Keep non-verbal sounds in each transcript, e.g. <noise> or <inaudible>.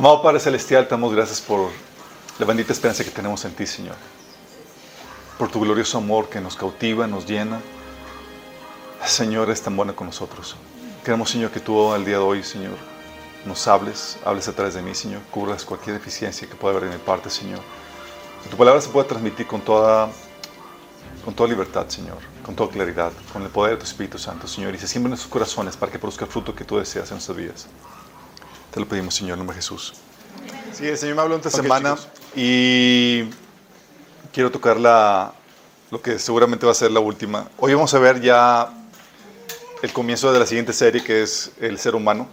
Amado Padre Celestial, te damos gracias por la bendita esperanza que tenemos en ti, Señor. Por tu glorioso amor que nos cautiva, nos llena. Señor, es tan bueno con nosotros. Queremos, Señor, que tú al día de hoy, Señor, nos hables, hables a través de mí, Señor. Cubras cualquier deficiencia que pueda haber en mi parte, Señor. Que tu palabra se pueda transmitir con toda, con toda libertad, Señor. Con toda claridad, con el poder de tu Espíritu Santo, Señor. Y se siembren en sus corazones para que produzca el fruto que tú deseas en nuestras vidas. Te lo pedimos, Señor, en nombre de Jesús. Sí, el Señor me habló esta semana y quiero tocar la, lo que seguramente va a ser la última. Hoy vamos a ver ya el comienzo de la siguiente serie que es el ser humano,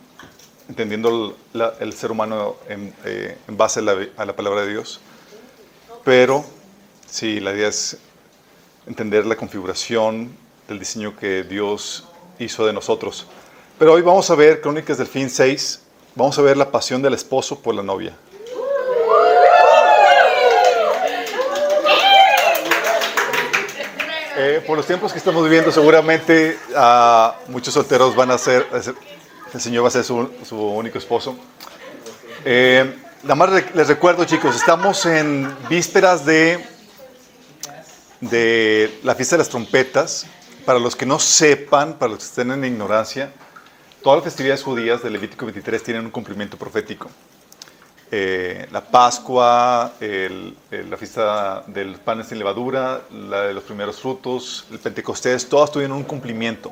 entendiendo el, el ser humano en, eh, en base a la, a la, palabra de Dios. Pero sí, la idea es entender la configuración del diseño que Dios hizo de nosotros. Pero hoy vamos a ver Crónicas del Fin 6, vamos a ver la pasión del esposo por la novia. Eh, por los tiempos que estamos viviendo, seguramente uh, muchos solteros van a ser, el Señor va a ser su, su único esposo. Eh, nada más les recuerdo, chicos, estamos en vísperas de, de la fiesta de las trompetas. Para los que no sepan, para los que estén en ignorancia, todas las festividades judías del Levítico 23 tienen un cumplimiento profético. Eh, la Pascua, el, el, la fiesta del pan sin levadura, la de los primeros frutos, el Pentecostés, todas tuvieron un cumplimiento.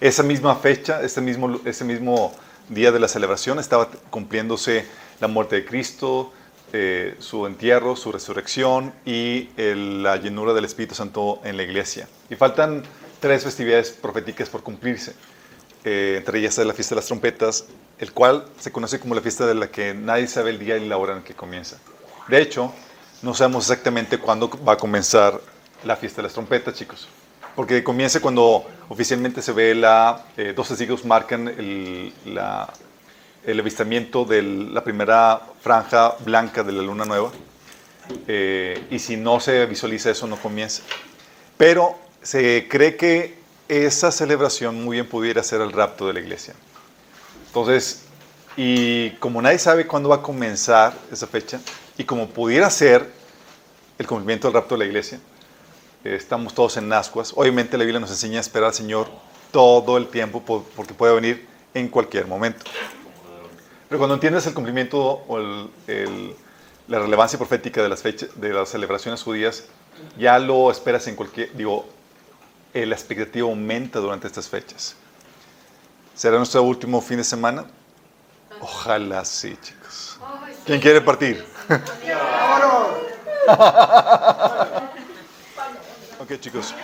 Esa misma fecha, ese mismo, ese mismo día de la celebración, estaba cumpliéndose la muerte de Cristo, eh, su entierro, su resurrección y el, la llenura del Espíritu Santo en la iglesia. Y faltan tres festividades proféticas por cumplirse. Entre ellas es la fiesta de las trompetas, el cual se conoce como la fiesta de la que nadie sabe el día y la hora en que comienza. De hecho, no sabemos exactamente cuándo va a comenzar la fiesta de las trompetas, chicos. Porque comienza cuando oficialmente se ve la, eh, dos testigos marcan el, el avistamiento de la primera franja blanca de la luna nueva. Eh, y si no se visualiza eso, no comienza. Pero se cree que esa celebración muy bien pudiera ser el rapto de la iglesia. Entonces, y como nadie sabe cuándo va a comenzar esa fecha, y como pudiera ser el cumplimiento del rapto de la iglesia, estamos todos en ascuas. Obviamente la Biblia nos enseña a esperar al Señor todo el tiempo porque puede venir en cualquier momento. Pero cuando entiendes el cumplimiento o el, la relevancia profética de las, fechas, de las celebraciones judías, ya lo esperas en cualquier, digo, eh, la expectativa aumenta durante estas fechas. ¿Será nuestro último fin de semana? Ojalá sí, chicos. ¿Quién quiere partir? <laughs> ok, chicos.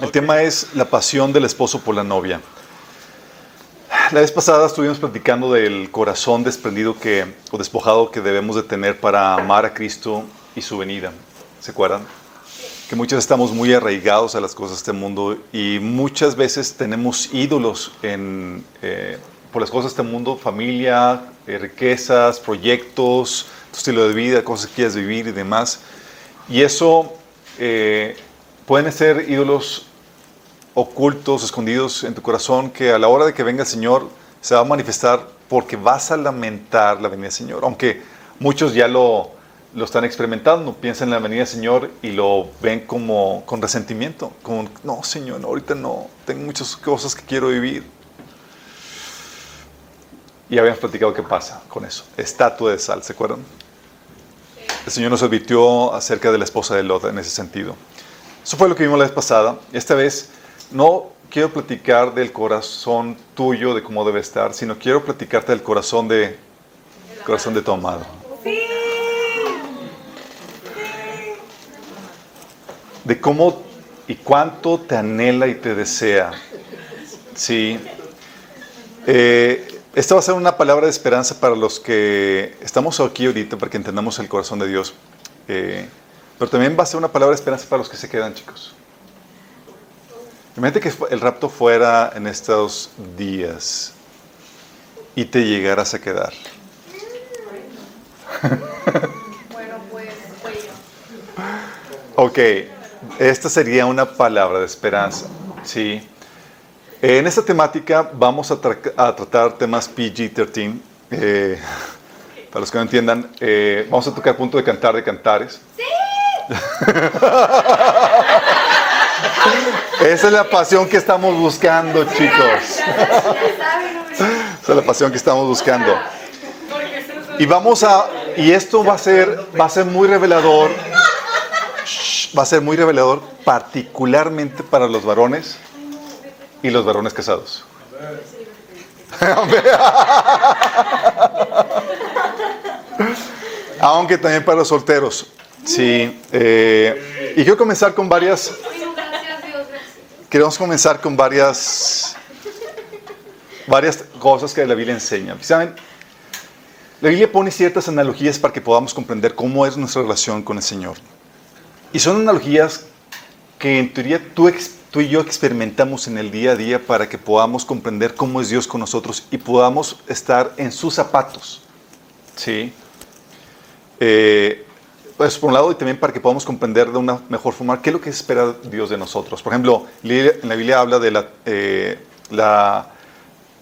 El tema es la pasión del esposo por la novia. La vez pasada estuvimos platicando del corazón desprendido que, o despojado que debemos de tener para amar a Cristo y su venida. ¿Se acuerdan? Que muchos estamos muy arraigados a las cosas de este mundo y muchas veces tenemos ídolos en, eh, por las cosas de este mundo, familia, eh, riquezas, proyectos, tu estilo de vida, cosas que quieres vivir y demás. Y eso eh, pueden ser ídolos ocultos, escondidos en tu corazón, que a la hora de que venga el Señor se va a manifestar porque vas a lamentar la venida del Señor, aunque muchos ya lo lo están experimentando, piensan en la venida del Señor y lo ven como con resentimiento, como, no, Señor, ahorita no, tengo muchas cosas que quiero vivir. Y habíamos platicado qué pasa con eso, estatua de sal, ¿se acuerdan? El Señor nos advirtió acerca de la esposa de Lot en ese sentido. Eso fue lo que vimos la vez pasada. Esta vez no quiero platicar del corazón tuyo, de cómo debe estar, sino quiero platicarte del corazón de, corazón de tu amado. De cómo y cuánto te anhela y te desea. Sí. Eh, esta va a ser una palabra de esperanza para los que estamos aquí ahorita, para que entendamos el corazón de Dios. Eh, pero también va a ser una palabra de esperanza para los que se quedan, chicos. Imagínate que el rapto fuera en estos días y te llegaras a quedar. <laughs> Bueno, pues. Ok, esta sería una palabra de esperanza. ¿sí? En esta temática vamos a, tra a tratar temas PG-13. Eh, Para los que no entiendan, eh, vamos a tocar punto de cantar de cantares. ¡Sí! Esa es la pasión que estamos buscando, chicos. Esa es la pasión que estamos buscando. Y vamos a y esto va a ser va a ser muy revelador. Va a ser muy revelador particularmente para los varones y los varones casados. Aunque también para los solteros. Sí. Eh, y quiero comenzar con varias. Queremos comenzar con varias. Varias cosas que la Biblia enseña. ¿Saben? La Biblia pone ciertas analogías para que podamos comprender cómo es nuestra relación con el Señor. Y son analogías que en teoría tú, tú y yo experimentamos en el día a día para que podamos comprender cómo es Dios con nosotros y podamos estar en sus zapatos. ¿Sí? Eh, pues por un lado y también para que podamos comprender de una mejor forma qué es lo que espera Dios de nosotros. Por ejemplo, en la Biblia habla de la, eh, la,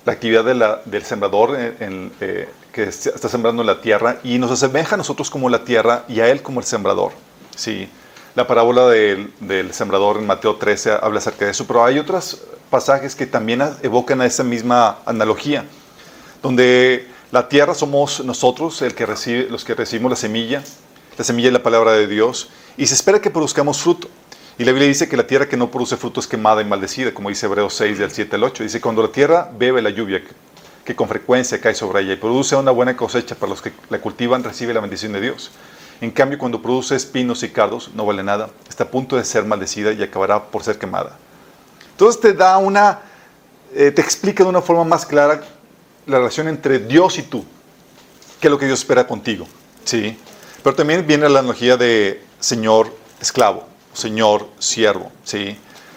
actividad del sembrador eh, que está sembrando la tierra y nos asemeja a nosotros como la tierra y a Él como el sembrador. Sí. La parábola del, sembrador en Mateo 13 habla acerca de eso, pero hay otros pasajes que también evocan a esa misma analogía, donde la tierra somos nosotros el que recibe, los que recibimos la semilla, la semilla es la palabra de Dios, y se espera que produzcamos fruto. Y la Biblia dice que la tierra que no produce fruto es quemada y maldecida, como dice Hebreos 6, del 7 al 8. Dice, cuando la tierra bebe la lluvia que con frecuencia cae sobre ella y produce una buena cosecha para los que la cultivan, recibe la bendición de Dios. En cambio, cuando produce espinos y cardos, no vale nada. Está a punto de ser maldecida y acabará por ser quemada. Entonces te da una, eh, te explica de una forma más clara la relación entre Dios y tú. ¿Qué es lo que Dios espera contigo? Sí. Pero también viene la analogía de Señor esclavo, Señor siervo. Sí.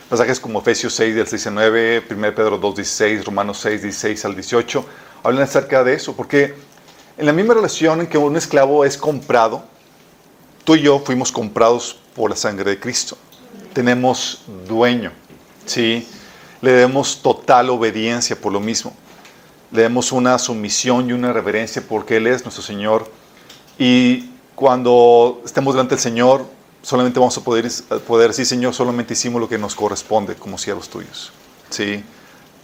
Pasajes como Efesios 6, del 19, 1 Pedro 2, 16, Romanos 6, 16 al 18, hablan acerca de eso. Porque en la misma relación en que un esclavo es comprado, Tú y yo fuimos comprados por la sangre de Cristo. Tenemos dueño, ¿sí? Le demos total obediencia por lo mismo. Le demos una sumisión y una reverencia porque Él es nuestro Señor. Y cuando estemos delante del Señor, solamente vamos a poder, poder decir, Señor, solamente hicimos lo que nos corresponde como siervos tuyos. ¿Sí?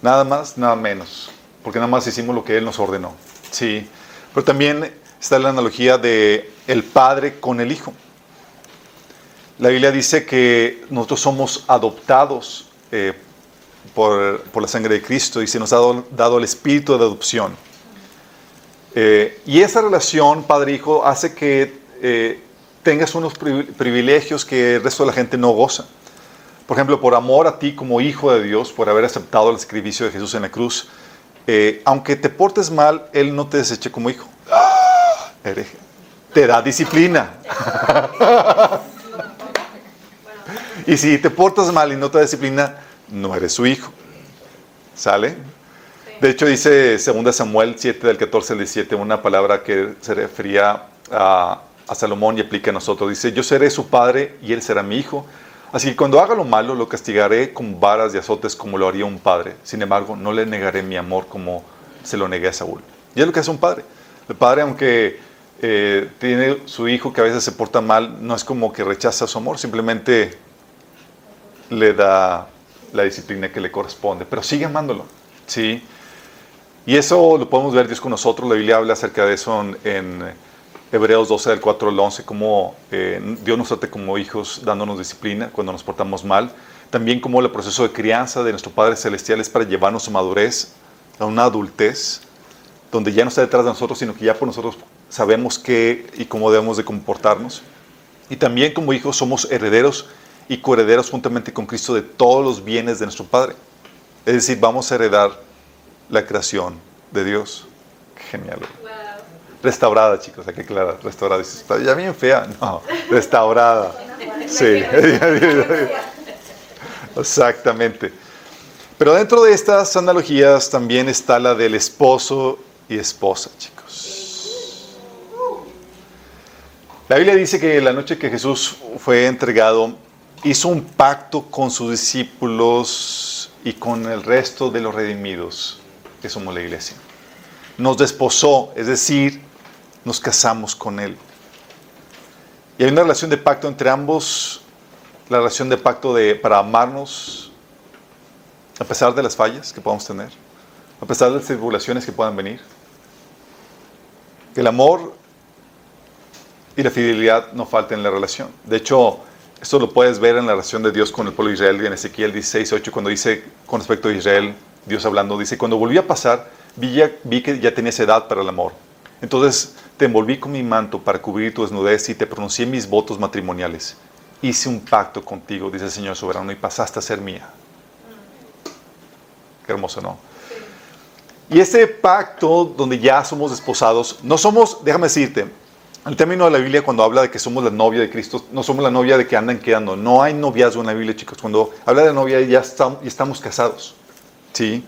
Nada más, nada menos. Porque nada más hicimos lo que Él nos ordenó. ¿Sí? Pero también está la analogía de el Padre con el Hijo. La Biblia dice que nosotros somos adoptados eh, por, la sangre de Cristo y se nos ha dado, el espíritu de adopción. Eh, y esa relación Padre-Hijo hace que eh, tengas unos privilegios que el resto de la gente no goza. Por ejemplo, por amor a ti como hijo de Dios, por haber aceptado el sacrificio de Jesús en la cruz, aunque te portes mal, Él no te deseche como hijo. ¡Ah! Te da disciplina. <laughs> Y si te portas mal y no te disciplina, no eres su hijo. ¿Sale? De hecho, dice 2 Samuel 7, del 14 al 17, una palabra que se refería a, a, Salomón y aplica a nosotros. Dice, yo seré su padre y él será mi hijo. Así que cuando haga lo malo, lo castigaré con varas y azotes como lo haría un padre. Sin embargo, no le negaré mi amor como se lo negué a Saúl. Y es lo que hace un padre. El padre, aunque eh, tiene su hijo que a veces se porta mal, no es como que rechaza su amor, simplemente le da la disciplina que le corresponde, pero sigue amándolo, ¿sí? Y eso lo podemos ver Dios con nosotros, la Biblia habla acerca de eso en, Hebreos 12, del 4 al 11, cómo eh, Dios nos trata como hijos dándonos disciplina cuando nos portamos mal, también como el proceso de crianza de nuestro Padre Celestial es para llevarnos a madurez, a una adultez, donde ya no está detrás de nosotros, sino que ya por nosotros sabemos qué y cómo debemos de comportarnos. Y también como hijos somos herederos y coherederos juntamente con Cristo de todos los bienes de nuestro Padre. Es decir, vamos a heredar la creación de Dios. genial. Restaurada, chicos, hay que. Restaurada. está ya bien fea. No, restaurada. Sí. <laughs> Exactamente. Pero dentro de estas analogías también está la del esposo y esposa, chicos. La Biblia dice que la noche que Jesús fue entregado, hizo un pacto con sus discípulos y con el resto de los redimidos que somos la iglesia. Nos desposó, es decir, nos casamos con Él. Y hay una relación de pacto entre ambos, la relación de pacto de, para amarnos a pesar de las fallas que podamos tener, a pesar de las tribulaciones que puedan venir. El amor y la fidelidad no falten en la relación. De hecho, esto lo puedes ver en la relación de Dios con el pueblo de Israel en Ezequiel 16, 8, cuando dice con respecto a Israel, Dios hablando, dice, cuando volví a pasar, vi, vi que ya tenías edad para el amor. Entonces te envolví con mi manto para cubrir tu desnudez y te pronuncié mis votos matrimoniales. Hice un pacto contigo, dice el Señor soberano, y pasaste a ser mía. Qué hermoso, ¿no? Y ese pacto donde ya somos desposados, no somos, déjame decirte, el término de la Biblia cuando habla de que somos la novia de Cristo, no somos la novia de que andan quedando. No hay noviazgo en la Biblia, chicos. Cuando habla de novia ya ya estamos casados. ¿Sí?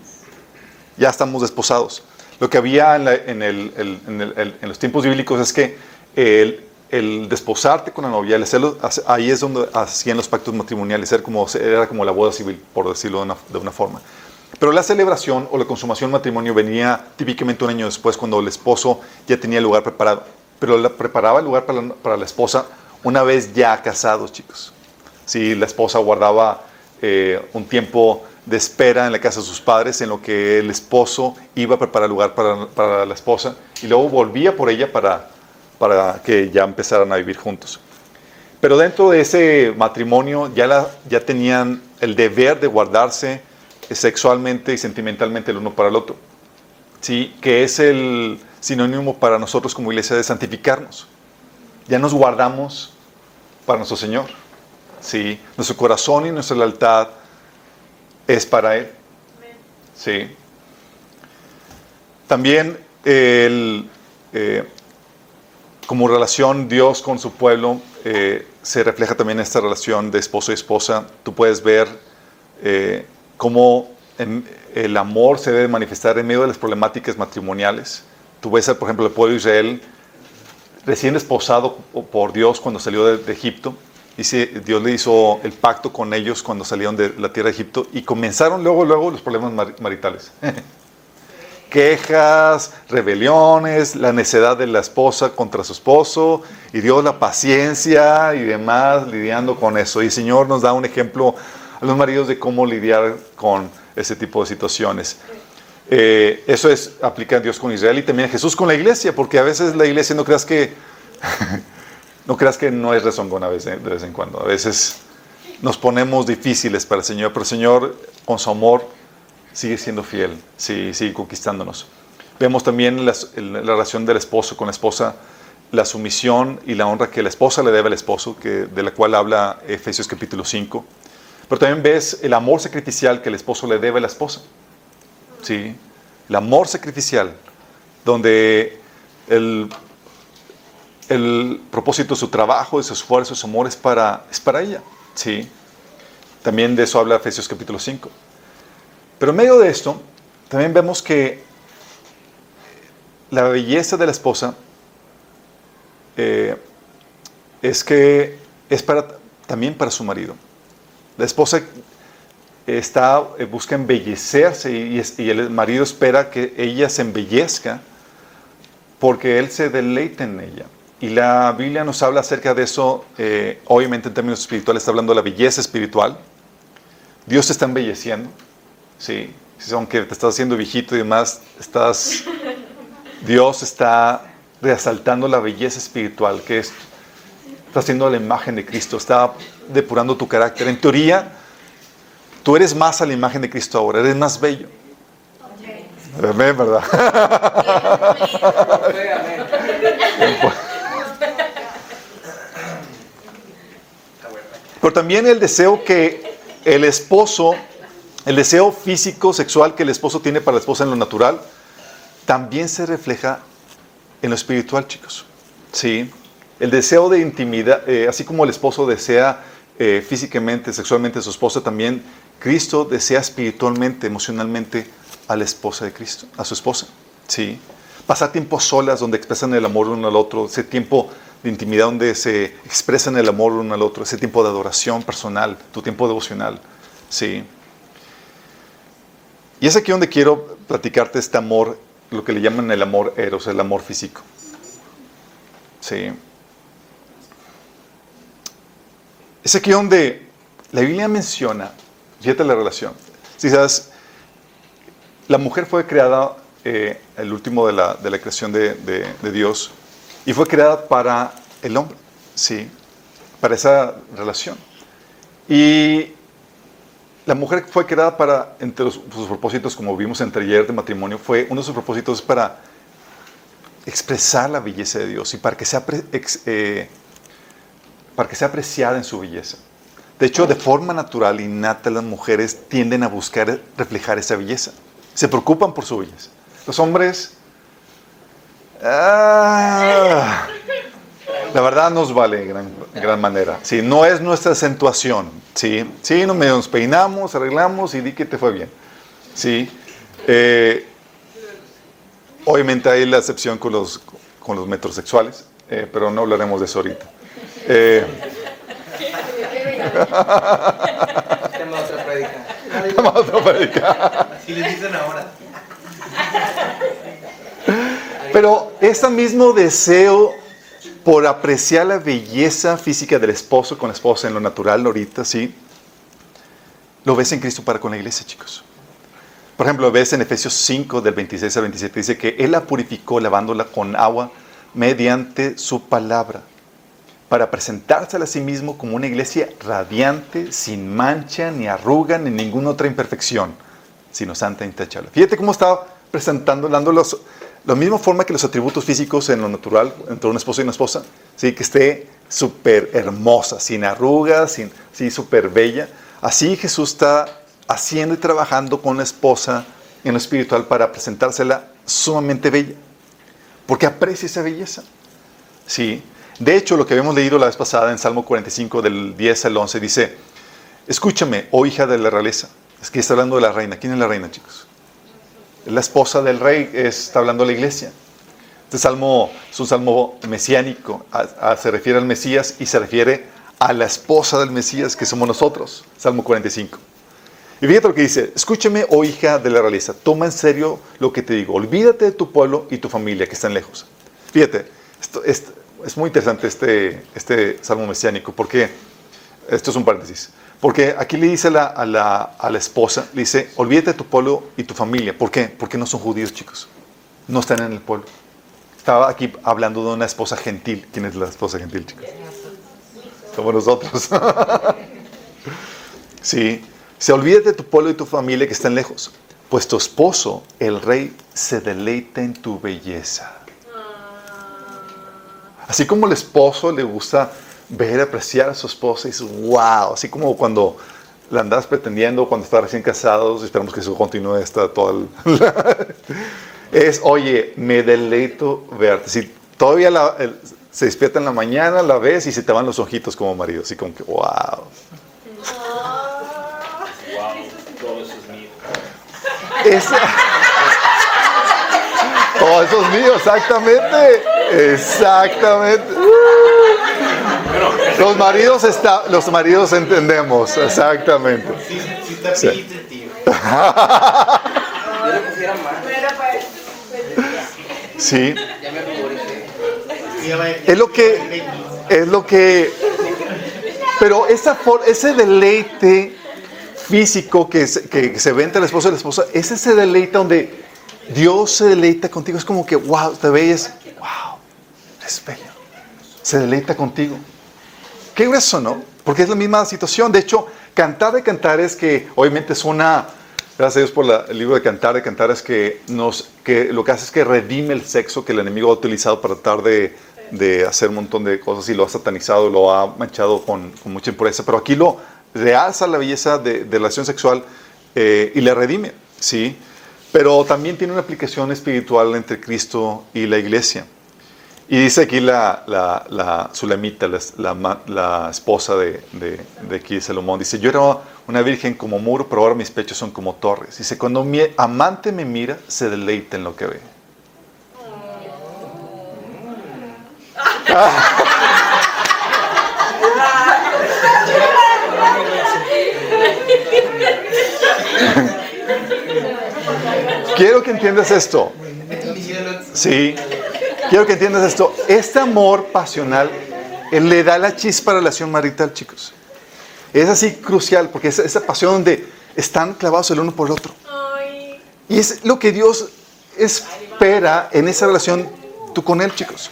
Ya estamos desposados. Lo que había en, en, los tiempos bíblicos es que el, desposarte con la novia, el hacerlo, ahí es donde hacían los pactos matrimoniales. Era como, era como la boda civil, por decirlo de una, de una forma. Pero la celebración o la consumación del matrimonio venía típicamente un año después, cuando el esposo ya tenía el lugar preparado pero la, preparaba el lugar para la, esposa una vez ya casados, chicos. Si la esposa guardaba eh, un tiempo de espera en la casa de sus padres, en lo que el esposo iba a preparar el lugar para, la esposa, y luego volvía por ella para, para que ya empezaran a vivir juntos. Pero dentro de ese matrimonio ya, la, ya tenían el deber de guardarse sexualmente y sentimentalmente el uno para el otro. ¿Sí? Que es el, sinónimo para nosotros como iglesia de santificarnos. Ya nos guardamos para nuestro Señor. Sí, nuestro corazón y nuestra lealtad es para Él. Sí. También el, eh, como relación Dios con su pueblo eh, se refleja también esta relación de esposo y esposa. Tú puedes ver eh, cómo el amor se debe manifestar en medio de las problemáticas matrimoniales. Tú ves, por ejemplo, el pueblo de Israel recién desposado por Dios cuando salió de, Egipto. Dice, Dios le hizo el pacto con ellos cuando salieron de la tierra de Egipto y comenzaron luego, luego los problemas maritales. <laughs> Quejas, rebeliones, la necedad de la esposa contra su esposo y Dios la paciencia y demás lidiando con eso. Y el Señor nos da un ejemplo a los maridos de cómo lidiar con ese tipo de situaciones. Eh, eso es, aplica a Dios con Israel y también a Jesús con la iglesia, porque a veces la iglesia no creas que, <laughs> no creas que no es rezongón a de vez en cuando. A veces nos ponemos difíciles para el Señor, pero el Señor con su amor sigue siendo fiel, sigue, sigue conquistándonos. Vemos también la, la, relación del esposo con la esposa, la sumisión y la honra que la esposa le debe al esposo, de la cual habla Efesios capítulo 5. Pero también ves el amor sacrificial que el esposo le debe a la esposa. ¿Sí? el amor sacrificial, donde el, el propósito de su trabajo, de su esfuerzo, de su amor es para, es para ella. ¿sí? También de eso habla Efesios capítulo 5. Pero en medio de esto, también vemos que la belleza de la esposa eh, es que es para, también para su marido. La esposa está, eh, busca embellecerse y, el marido espera que ella se embellezca porque él se deleite en ella. Y la Biblia nos habla acerca de eso, eh, obviamente en términos espirituales, está hablando de la belleza espiritual. Dios te está embelleciendo, ¿sí? aunque te estás haciendo viejito y demás, estás, Dios está resaltando la belleza espiritual, que es, está haciendo la imagen de Cristo, está depurando tu carácter. En teoría, Tú eres más a la imagen de Cristo ahora, eres más bello. Amén, ¿verdad? Pero también el deseo que el esposo, el deseo físico, sexual que el esposo tiene para la esposa en lo natural, también se refleja en lo espiritual, chicos. Sí, el deseo de intimidad, eh, así como el esposo desea eh, físicamente, sexualmente a su esposa, también Cristo desea espiritualmente, emocionalmente a la esposa de Cristo, a su esposa. ¿sí? Pasar tiempo solas donde expresan el amor uno al otro, ese tiempo de intimidad donde se expresan el amor uno al otro, ese tiempo de adoración personal, tu tiempo devocional. ¿sí? Y es aquí donde quiero platicarte este amor, lo que le llaman el amor eros, el amor físico. Sí. Es aquí donde la Biblia menciona, fíjate la relación. Si sabes, la mujer fue creada, eh, el último de la, de la creación de, de, Dios, y fue creada para el hombre, ¿sí? Para esa relación. Y la mujer fue creada para, entre sus propósitos, como vimos entre ayer de matrimonio, fue uno de sus propósitos para expresar la belleza de Dios y para que sea, eh, para que sea apreciada en su belleza. De hecho, de forma natural, innata, las mujeres tienden a buscar reflejar esa belleza. Se preocupan por su belleza. Los hombres, ah, la verdad nos vale en gran, gran, manera. Sí, no es nuestra acentuación. Sí, sí nos peinamos, arreglamos y di que te fue bien. Sí. Eh, Obviamente hay la excepción con los, con los metrosexuales, eh, pero no hablaremos de eso ahorita. Eh, otra <laughs> otra Así les dicen ahora. Pero ese mismo deseo por apreciar la belleza física del esposo con la esposa en lo natural ahorita, ¿sí? Lo ves en Cristo para con la iglesia, chicos. Por ejemplo, ves en Efesios 5, del 26 al 27, dice que Él la purificó lavándola con agua mediante su palabra, para presentársela a sí mismo como una iglesia radiante, sin mancha, ni arruga, ni ninguna otra imperfección, sino santa e intachable. Fíjate cómo estaba presentando, dando los, la misma forma que los atributos físicos en lo natural, entre un esposo y una esposa, ¿sí? que esté súper hermosa, sin arrugas, sin, sí, súper bella. Así Jesús está haciendo y trabajando con la esposa en lo espiritual para presentársela sumamente bella, porque aprecia esa belleza. Sí. De hecho, lo que habíamos leído la vez pasada en Salmo 45 del 10 al 11 dice, escúchame, oh hija de la realeza. Es que está hablando de la reina. ¿Quién es la reina, chicos? La esposa del rey está hablando de la iglesia. Este salmo es un salmo mesiánico, se refiere al Mesías y se refiere a la esposa del Mesías, que somos nosotros. Salmo 45. Y fíjate lo que dice, escúchame, oh hija de la realeza, toma en serio lo que te digo, olvídate de tu pueblo y tu familia que están lejos. Fíjate, esto, es muy interesante este, este salmo mesiánico, porque, esto es un paréntesis, porque aquí le dice a la, esposa, le dice, olvídate de tu pueblo y tu familia. ¿Por qué? Porque no son judíos, chicos. No están en el pueblo. Estaba aquí hablando de una esposa gentil. ¿Quién es la esposa gentil, chicos? Somos nosotros. <laughs> sí. Se olvide de tu pueblo y tu familia que están lejos, pues tu esposo, el rey, se deleita en tu belleza. Así como el esposo le gusta ver, apreciar a su esposa y dice, wow, así como cuando la andas pretendiendo, cuando está recién casados, esperamos que eso continúe hasta todo el... <laughs> es, oye, me deleito verte. Si todavía se despierta en la mañana, la ves y se te van los ojitos como marido, así como que, wow. Oh, eso es mío, exactamente. Exactamente. Los maridos está, los maridos entendemos, exactamente. Sí, Sí. Es lo que es lo que pero esa ese deleite físico que se, que se ve entre el esposo y la esposa, es ese deleite donde Dios se deleita contigo. Es como que, wow, te ves, wow, es. Se deleita contigo. Qué grueso, ¿no? Porque es la misma situación. De hecho, cantar de cantar es que, obviamente, es una. Gracias a Dios por el libro de Cantar de Cantar, es que, nos, que lo que hace es que redime el sexo que el enemigo ha utilizado para tratar de, de hacer un montón de cosas y lo ha satanizado, lo ha manchado con, mucha impureza. Pero aquí lo realza la belleza de, la relación sexual eh, y la redime, ¿sí? Pero también tiene una aplicación espiritual entre Cristo y la iglesia. Y dice aquí la, la, la Sulamita, la, la, esposa de, de, de, aquí Salomón, dice, yo era una virgen como muro, pero ahora mis pechos son como torres. Dice, cuando mi amante me mira, se deleita en lo que ve. <laughs> <laughs> Quiero que entiendas esto. Sí. quiero que entiendas esto. Este amor pasional él le da la chispa a la relación marital, chicos. Es así crucial porque es esa pasión donde están clavados el uno por el otro. Y es lo que Dios espera en esa relación tú con Él, chicos.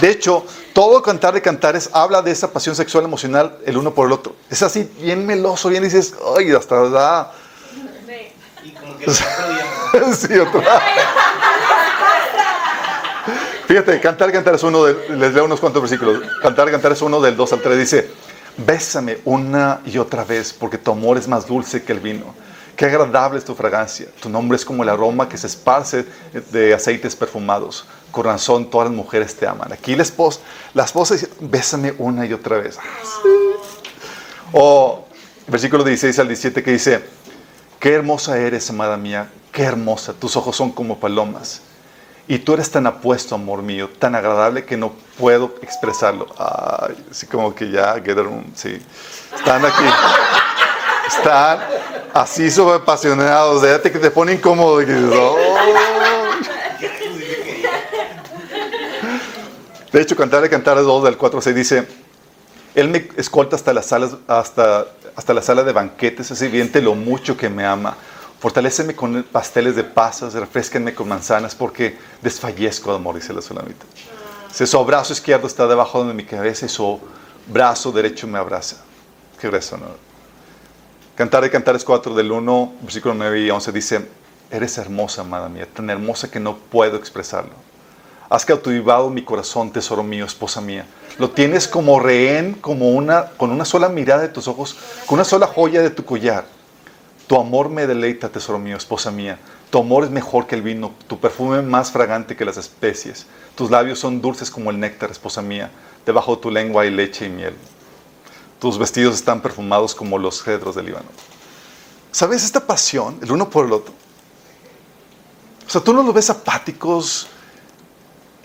De hecho, todo cantar de cantares habla de esa pasión sexual emocional el uno por el otro. Es así, bien meloso, bien dices, ay, hasta da. <laughs> Fíjate, cantar, cantar es uno de, les leo unos cuantos versículos. Cantar, cantar es uno del 2 al 3. Dice, bésame una y otra vez, porque tu amor es más dulce que el vino. Qué agradable es tu fragancia. Tu nombre es como el aroma que se esparce de aceites perfumados. Corazón, todas las mujeres te aman. Aquí la esposa, la esposa dice, bésame una y otra vez. O versículo 16 al 17 que dice, qué hermosa eres, amada mía, qué hermosa. Tus ojos son como palomas y tú eres tan apuesto, amor mío, tan agradable que no puedo expresarlo. Ay, así como que ya, get sí. Están aquí. Están así sobre apasionados. De que te pone incómodo. Y De hecho, Cantar de Cantar 2 del 4 se dice, Él me escolta hasta las salas, hasta, hasta la sala de banquetes, es evidente lo mucho que me ama. Fortaléceme con pasteles de pasas, refresquenme con manzanas, porque desfallezco de amor, dice la sulamita. Si su brazo izquierdo está debajo de mi cabeza y su brazo derecho me abraza. Qué rezo, ¿no? Cantar de Cantares 4 del 1, versículo 9 y 11 dice, eres hermosa, amada mía, tan hermosa que no puedo expresarlo. Has cautivado mi corazón, tesoro mío, esposa mía. Lo tienes como rehén, como una, con una sola mirada de tus ojos, con una sola joya de tu collar tu amor me deleita, tesoro mío, esposa mía. Tu amor es mejor que el vino, tu perfume más fragante que las especies. Tus labios son dulces como el néctar, esposa mía. Debajo de tu lengua hay leche y miel. Tus vestidos están perfumados como los cedros del Líbano. ¿Sabes esta pasión, el uno por el otro? O sea, tú no los ves apáticos,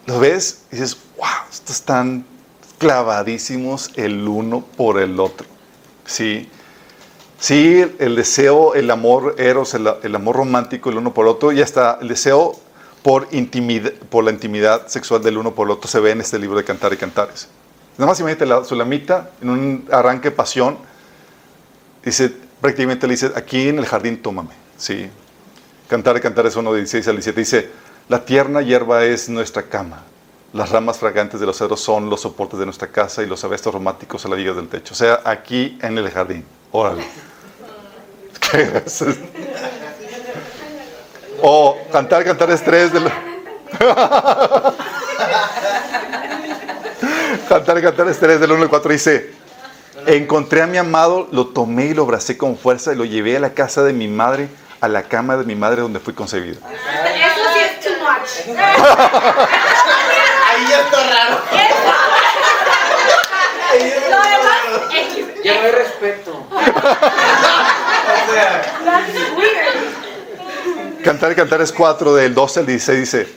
los ves y dices, wow, estos están clavadísimos el uno por el otro. Sí. Sí, el deseo, el amor eros, el, amor romántico el uno por el otro y hasta el deseo por, por la intimidad sexual del uno por el otro se ve en este libro de Cantar y Cantares. Nada más imagínate la Sulamita en un arranque de pasión, dice, prácticamente le dice, aquí en el jardín tómame. Sí. Cantar y Cantares 1 de 16 al 17 dice, la tierna hierba es nuestra cama, las ramas fragantes de los cedros son los soportes de nuestra casa y los abestos románticos a la viga del techo. O sea, aquí en el jardín. Órale. <laughs> o cantar, cantar estrés de <laughs> cantar, cantar estrés del 1 al 4 dice, encontré a mi amado, lo tomé y lo abracé con fuerza y lo llevé a la casa de mi madre, a la cama de mi madre donde fui concebido. Eso sí es too much. <laughs> Ahí ya está raro. <laughs> Ya no hay respeto. <laughs> Cantar y Cantar es 4 del 12 al 16 dice,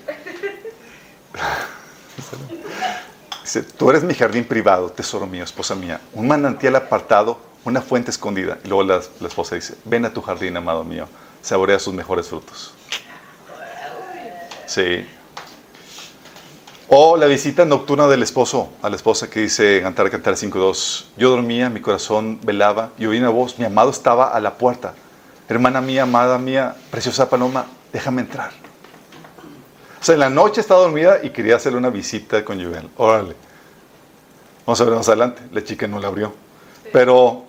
dice, tú eres mi jardín privado, tesoro mío, esposa mía, un manantial apartado, una fuente escondida. Y luego la, la esposa dice, ven a tu jardín, amado mío, saborea sus mejores frutos. Sí. O la visita nocturna del esposo a la esposa que dice Cantar, Cantar 5.2. Yo dormía, mi corazón velaba y oí una voz, mi amado estaba a la puerta. Hermana mía, amada mía, preciosa paloma, déjame entrar. O sea, en la noche estaba dormida y quería hacerle una visita con Juven. Órale. Vamos a ver más adelante. La chica no la abrió. Pero,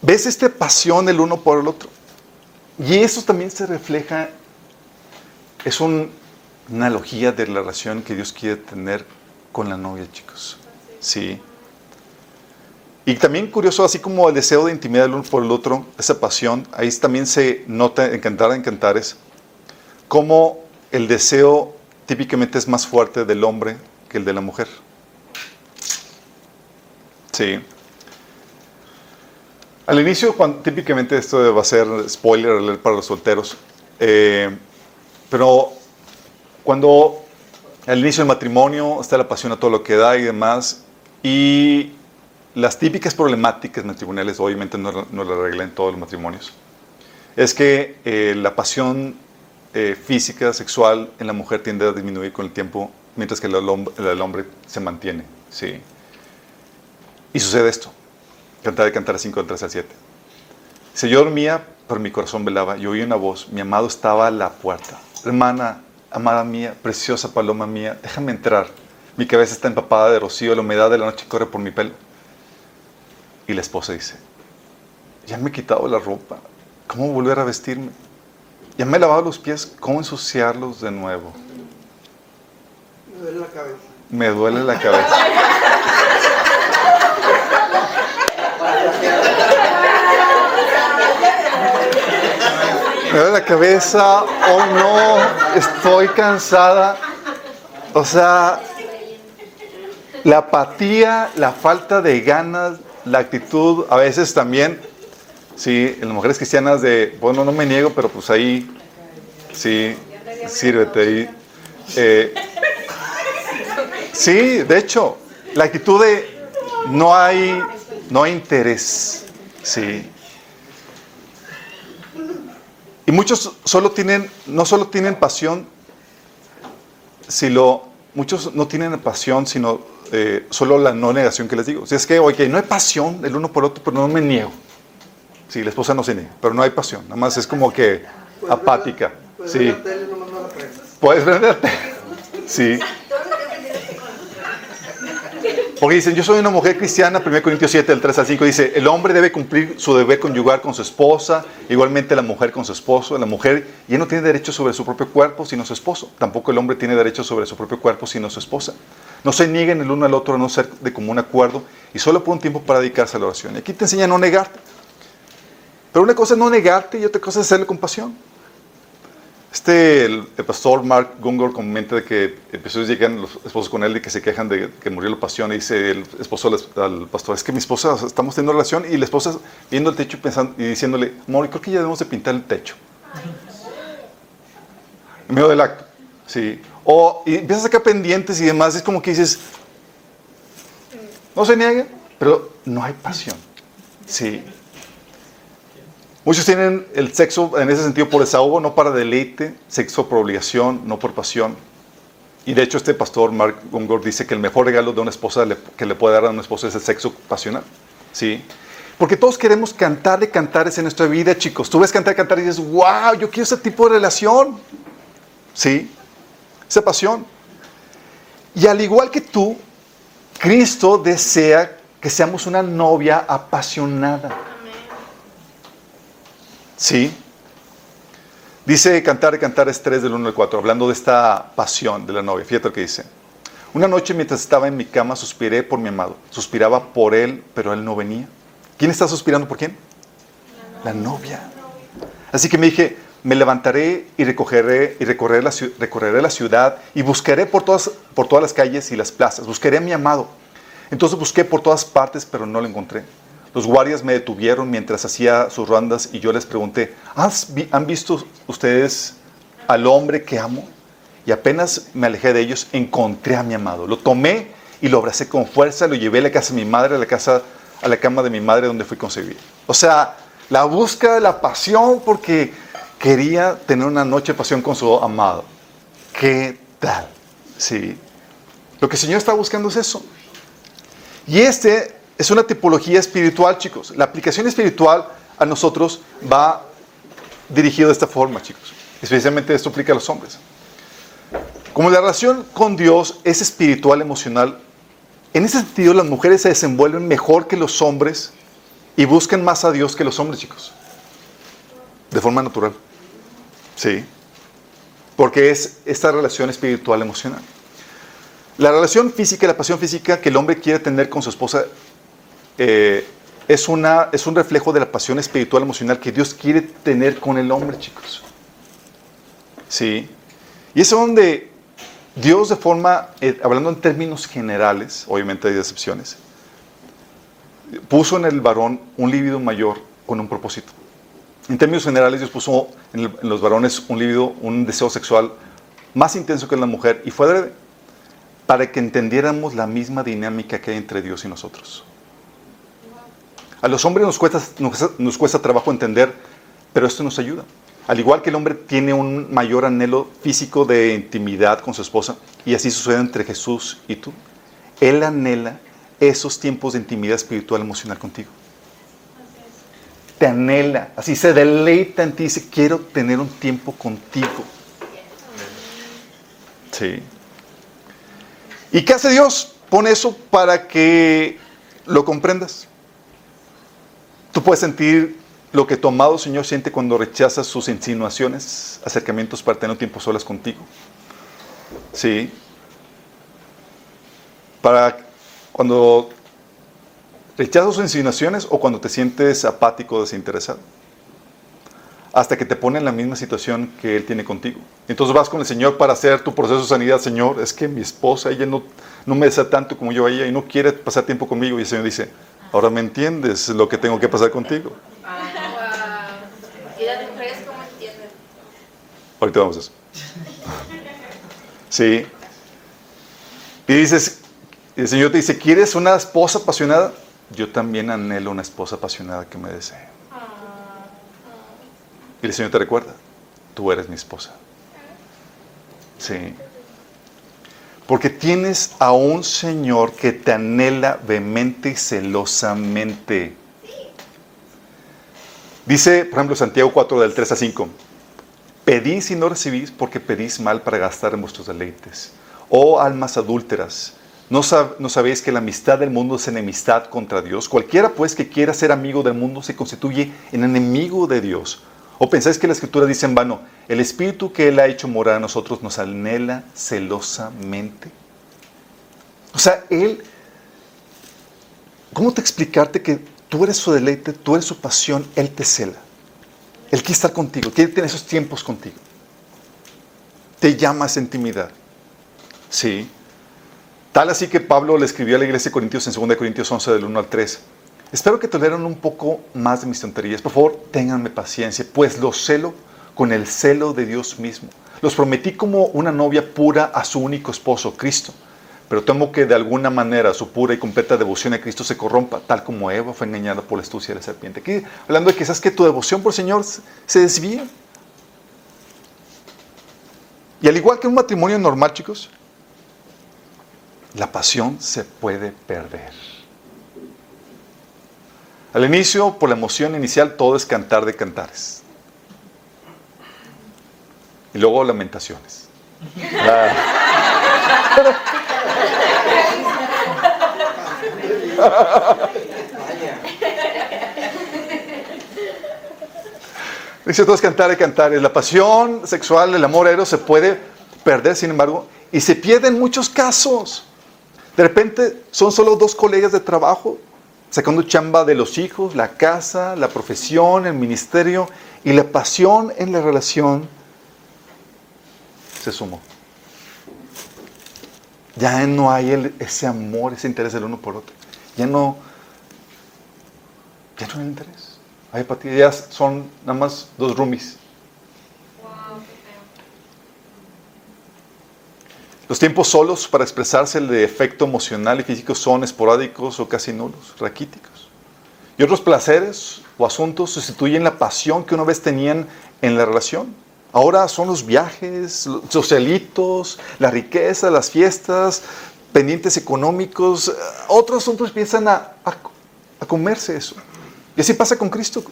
¿ves esta pasión el uno por el otro? Y eso también se refleja, es un analogía de la relación que Dios quiere tener con la novia, chicos. Sí. Y también curioso, así como el deseo de intimidad del uno por el otro, esa pasión, ahí también se nota en Cantar en Cantares, cómo el deseo típicamente es más fuerte del hombre que el de la mujer. Sí. Al inicio, cuando, típicamente esto va a ser spoiler para los solteros, eh, pero cuando al inicio del matrimonio está la pasión a todo lo que da y demás, y las típicas problemáticas matrimoniales, obviamente no, no la regla en todos los matrimonios, es que eh, la pasión eh, física, sexual en la mujer tiende a disminuir con el tiempo, mientras que el, el hombre se mantiene. Sí. Y sucede esto. Cantar de Cantar 5, 3 al 7. Dice, yo dormía, pero mi corazón velaba. Yo oí una voz. Mi amado estaba a la puerta. Hermana, amada mía, preciosa paloma mía, déjame entrar. Mi cabeza está empapada de rocío, la humedad de la noche corre por mi pelo. Y la esposa dice, ya me he quitado la ropa. ¿Cómo volver a vestirme? Ya me he lavado los pies. ¿Cómo ensuciarlos de nuevo? Me duele la cabeza. Me duele la cabeza. <laughs> Me la cabeza. Oh no, estoy cansada. O sea, la apatía, la falta de ganas, la actitud, a veces también, sí, en las mujeres cristianas de, bueno, no me niego, pero pues ahí, sí, sírvete ahí. Eh, Sí, de hecho, la actitud de no hay, no hay interés. Sí. Y muchos solo tienen, no solo tienen pasión, sino, muchos no tienen pasión, sino eh, solo la no negación que les digo. Si es que, oye, no hay pasión el uno por otro, pero no me niego. Sí, la esposa no se niega, pero no hay pasión. Nada más es como que apática. la- puedes Sí. ver la tele. Sí. Porque dicen, yo soy una mujer cristiana, 1 Corintios 7, del 3 al 5, dice, el hombre debe cumplir su deber conyugar con su esposa, igualmente la mujer con su esposo. La mujer ya no tiene derecho sobre su propio cuerpo, sino su esposo. Tampoco el hombre tiene derecho sobre su propio cuerpo, sino su esposa. No se nieguen el uno al otro a no ser de común acuerdo y solo por un tiempo para dedicarse a la oración. Y aquí te enseña a no negarte. Pero una cosa es no negarte y otra cosa es hacerle compasión. Este, el, pastor Mark Gungor comenta de que episodios llegan los esposos con él y que se quejan de que murió la pasión. Y dice el esposo al, pastor, es que mi esposa, estamos teniendo relación y la esposa viendo el techo y, pensando, y diciéndole, amor, creo que ya debemos de pintar el techo. En medio del acto. Sí. O y empiezas a sacar pendientes y demás. Es como que dices, no se niegue, pero no hay pasión. Sí. Muchos tienen el sexo en ese sentido por desahogo, no para deleite, sexo por obligación, no por pasión. Y de hecho este pastor Mark Gungor dice que el mejor regalo de una esposa que le puede dar a una esposa es el sexo pasional. ¿Sí? Porque todos queremos cantar de cantares en nuestra vida, chicos. Tú ves cantar cantar y dices, wow, yo quiero ese tipo de relación. ¿Sí? Esa pasión. Y al igual que tú, Cristo desea que seamos una novia apasionada. Sí. Dice Cantar y Cantares 3 del 1 al 4, hablando de esta pasión de la novia. Fíjate lo que dice. Una noche mientras estaba en mi cama suspiré por mi amado. Suspiraba por él, pero él no venía. ¿Quién está suspirando por quién? La novia. Así que me dije, me levantaré y recogeré y recorreré la, recorreré la ciudad y buscaré por todas, por todas las calles y las plazas. Buscaré a mi amado. Entonces busqué por todas partes, pero no lo encontré. Los guardias me detuvieron mientras hacía sus rondas y yo les pregunté, ¿Has vi- ¿han visto ustedes al hombre que amo? Y apenas me alejé de ellos, encontré a mi amado. Lo tomé y lo abracé con fuerza, lo llevé a la casa de mi madre, a la, casa, a la cama de mi madre donde fui concebida. O sea, la búsqueda de la pasión porque quería tener una noche de pasión con su amado. ¿Qué tal? Sí. Lo que el Señor está buscando es eso. Y este es una tipología espiritual, chicos. La aplicación espiritual a nosotros va dirigido de esta forma, chicos. Especialmente esto aplica a los hombres. Como la relación con Dios es espiritual, emocional, en ese sentido las mujeres se desenvuelven mejor que los hombres y buscan más a Dios que los hombres, chicos. De forma natural. Sí. Porque es esta relación espiritual, emocional. La relación física, la pasión física que el hombre quiere tener con su esposa eh, es, una, es un reflejo de la pasión espiritual, emocional que Dios quiere tener con el hombre, chicos. Sí. Y es donde Dios de forma, eh, hablando en términos generales, obviamente hay excepciones, puso en el varón un líbido mayor con un propósito. En términos generales, Dios puso en, en los varones un líbido, un deseo sexual más intenso que en la mujer y fue adrede para que entendiéramos la misma dinámica que hay entre Dios y nosotros. A los hombres nos cuesta, nos, cuesta trabajo entender, pero esto nos ayuda. Al igual que el hombre tiene un mayor anhelo físico de intimidad con su esposa, y así sucede entre Jesús y tú, Él anhela esos tiempos de intimidad espiritual emocional contigo. Te anhela, así se deleita en ti, dice, quiero tener un tiempo contigo. Sí. ¿Y qué hace Dios? Pone eso para que lo comprendas. Tú puedes sentir lo que tu amado Señor siente cuando rechazas sus insinuaciones, acercamientos para tener un tiempo solas contigo. Sí. Para cuando rechazas sus insinuaciones o cuando te sientes apático o desinteresado. Hasta que te pone en la misma situación que Él tiene contigo. Entonces vas con el Señor para hacer tu proceso de sanidad. Señor, es que mi esposa, ella no, no me desea tanto como yo a ella y no quiere pasar tiempo conmigo. Y el Señor dice, ahora me entiendes lo que tengo que pasar contigo. ¿Y las mujeres cómo entienden? Ahorita vamos a eso. <laughs> Sí. Y dices, el Señor te dice, ¿quieres una esposa apasionada? Yo también anhelo una esposa apasionada que me desee. Y el Señor te recuerda, tú eres mi esposa. Sí. Porque tienes a un Señor que te anhela vehemente y celosamente. Dice, por ejemplo, Santiago 4 del 3 a 5. Pedís y no recibís porque pedís mal para gastar en vuestros deleites. Oh almas adúlteras, ¿no, sab- ¿no sabéis que la amistad del mundo es enemistad contra Dios? Cualquiera pues que quiera ser amigo del mundo se constituye en enemigo de Dios. ¿O pensáis que la Escritura dice en vano, el Espíritu que Él ha hecho morar a nosotros nos anhela celosamente? O sea, Él, ¿cómo te explicarte que tú eres su deleite, tú eres su pasión, Él te cela? Él quiere estar contigo, quiere tener esos tiempos contigo. Te llama esa intimidad. Sí. Tal así que Pablo le escribió a la iglesia de Corintios en 2 Corintios 11 del 1 al 3. Espero que toleren un poco más de mis tonterías. Por favor, ténganme paciencia, pues los celo con el celo de Dios mismo. Los prometí como una novia pura a su único esposo, Cristo. Pero temo que de alguna manera su pura y completa devoción a Cristo se corrompa, tal como Eva fue engañada por la astucia de la serpiente. Aquí hablando de que sabes que tu devoción por el Señor se- se desvía. Y al igual que un matrimonio normal, chicos, la pasión se puede perder. Al inicio, por la emoción inicial, todo es cantar de cantares. Y luego lamentaciones. Ah. Dice es cantar de cantares. La pasión sexual, el amor eros se puede perder, sin embargo, y se pierde en muchos casos. De repente son solo dos colegas de trabajo, sacando chamba de los hijos, la casa, la profesión, el ministerio, y la pasión en la relación se sumó. Ya no hay ese amor, ese interés del uno por otro. Ya no, ya no hay interés. Hay apatía, ya son nada más dos roomies. Wow, qué feo. Los tiempos solos para expresarse el efecto emocional y físico son esporádicos o casi nulos, raquíticos. Y otros placeres o asuntos sustituyen la pasión que una vez tenían en la relación. Ahora son los viajes, los socialitos, la riqueza, las fiestas, pendientes económicos. Otros asuntos empiezan a comerse eso. Y así pasa con Cristo.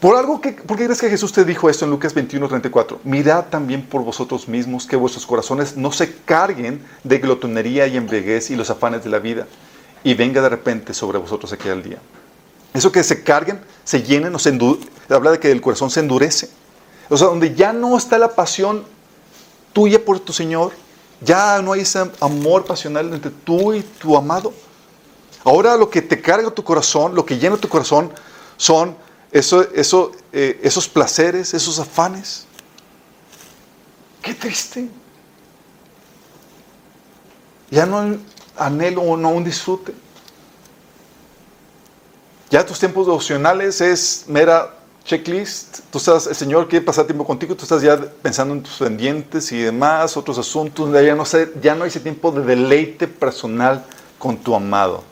Por algo que, ¿Por qué crees que Jesús te dijo esto en Lucas 21, 34? Mirad también por vosotros mismos que vuestros corazones no se carguen de glotonería y embriaguez y los afanes de la vida, y venga de repente sobre vosotros aquel día. Eso que se carguen, se llenen, o se habla de que el corazón se endurece. O sea, donde ya no está la pasión tuya por tu Señor, ya no hay ese amor pasional entre tú y tu amado. Ahora lo que te carga tu corazón, lo que llena tu corazón, son eso, eso, eh, esos placeres, esos afanes. Qué triste. Ya no hay anhelo o no un disfrute. Ya tus tiempos devocionales es mera checklist. Tú estás, el Señor quiere pasar tiempo contigo, tú estás ya pensando en tus pendientes y demás, otros asuntos. Ya no, sé, ya no hay ese tiempo de deleite personal con tu amado.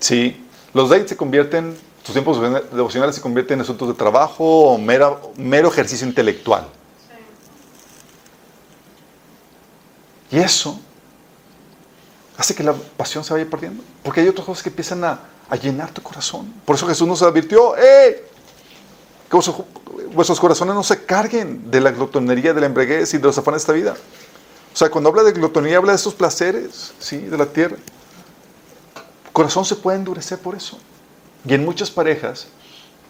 Sí, los dates se convierten tus tiempos devocionales se convierten en asuntos de trabajo o mero ejercicio intelectual. Y eso hace que la pasión se vaya perdiendo. Porque hay otras cosas que empiezan a, llenar tu corazón. Por eso Jesús nos advirtió, ¡eh! Que vuestros, vuestros corazones no se carguen de la glotonería, de la embriaguez y de los afanes de esta vida. O sea, cuando habla de glotonía, habla de estos placeres, ¿sí? De la tierra. Corazón se puede endurecer por eso. Y en muchas parejas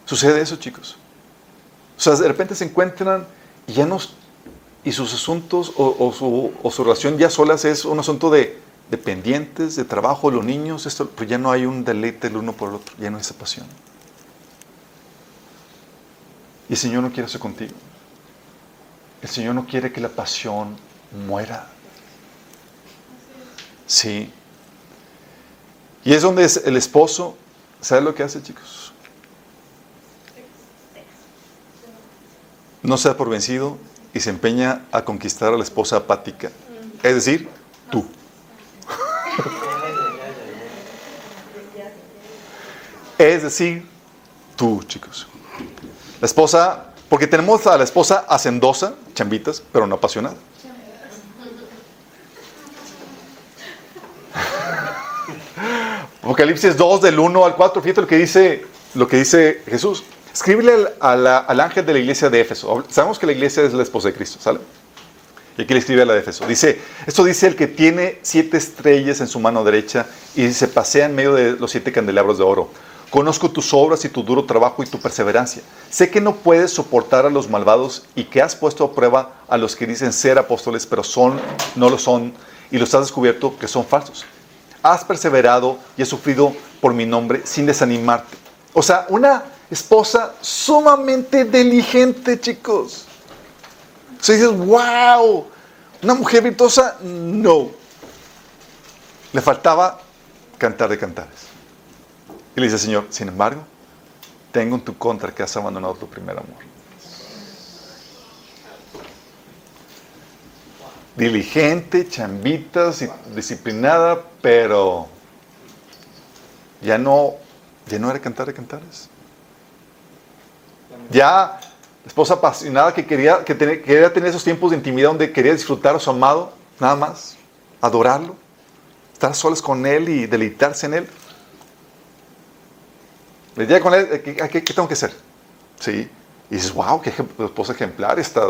sucede eso, chicos. O sea, de repente se encuentran y ya no... Y sus asuntos o, su, o su relación ya solas es un asunto de dependientes, de trabajo, los niños, esto, pero ya no hay un deleite el uno por el otro, ya no hay esa pasión. Y el Señor no quiere eso contigo. El Señor no quiere que la pasión muera. Sí. Y es donde el esposo, ¿sabe lo que hace, chicos? No se da por vencido y se empeña a conquistar a la esposa apática. Es decir, tú. <laughs> Es decir, tú, chicos. La esposa, porque tenemos a la esposa hacendosa, chambitas, pero no apasionada. Apocalipsis 2 del 1 al 4, fíjate lo que dice, lo que dice Jesús. Escríbele al, al ángel de la iglesia de Éfeso. Sabemos que la iglesia es la esposa de Cristo, ¿sale? Y aquí le escribe a la de Éfeso. Dice, esto dice el que tiene siete estrellas en su mano derecha y se pasea en medio de los siete candelabros de oro. Conozco tus obras y tu duro trabajo y tu perseverancia. Sé que no puedes soportar a los malvados y que has puesto a prueba a los que dicen ser apóstoles, pero son, no lo son, y los has descubierto que son falsos. Has perseverado y has sufrido por mi nombre sin desanimarte. O sea, una esposa sumamente diligente, chicos. O sea, dices, wow, una mujer virtuosa, no. Le faltaba cantar de cantares. Y le dice, Señor, sin embargo, tengo en tu contra que has abandonado tu primer amor. Diligente, chambita, disciplinada, pero ya no, ya no era cantar de cantares. Ya esposa apasionada que quería, que quería tener esos tiempos de intimidad donde quería disfrutar a su amado, nada más, adorarlo, estar solas con él y deleitarse en él. Le llega con él, ¿qué, tengo que hacer? Sí. Y dices, wow, qué esposa ejemplar, está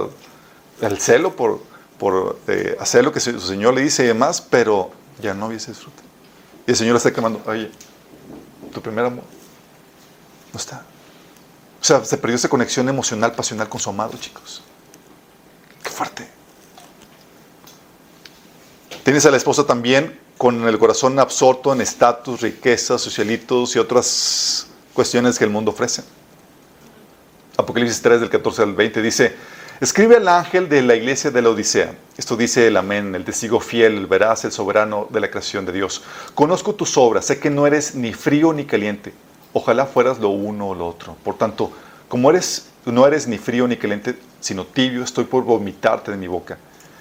el celo por, por eh, hacer lo que su Señor le dice y demás, pero ya no había ese disfrute. Y el Señor le está quemando, oye, tu primer amor no está. O sea, se perdió esa conexión emocional, pasional con su amado, chicos. Qué fuerte. Tienes a la esposa también con el corazón absorto en estatus, riquezas, socialitos y otras cuestiones que el mundo ofrece. Apocalipsis 3 del 14 al 20 dice, escribe al ángel de la iglesia de la Odisea. Esto dice el amén, el testigo fiel, el veraz, el soberano de la creación de Dios. Conozco tus obras, sé que no eres ni frío ni caliente. Ojalá fueras lo uno o lo otro. Por tanto, como eres, no eres ni frío ni caliente, sino tibio, estoy por vomitarte de mi boca.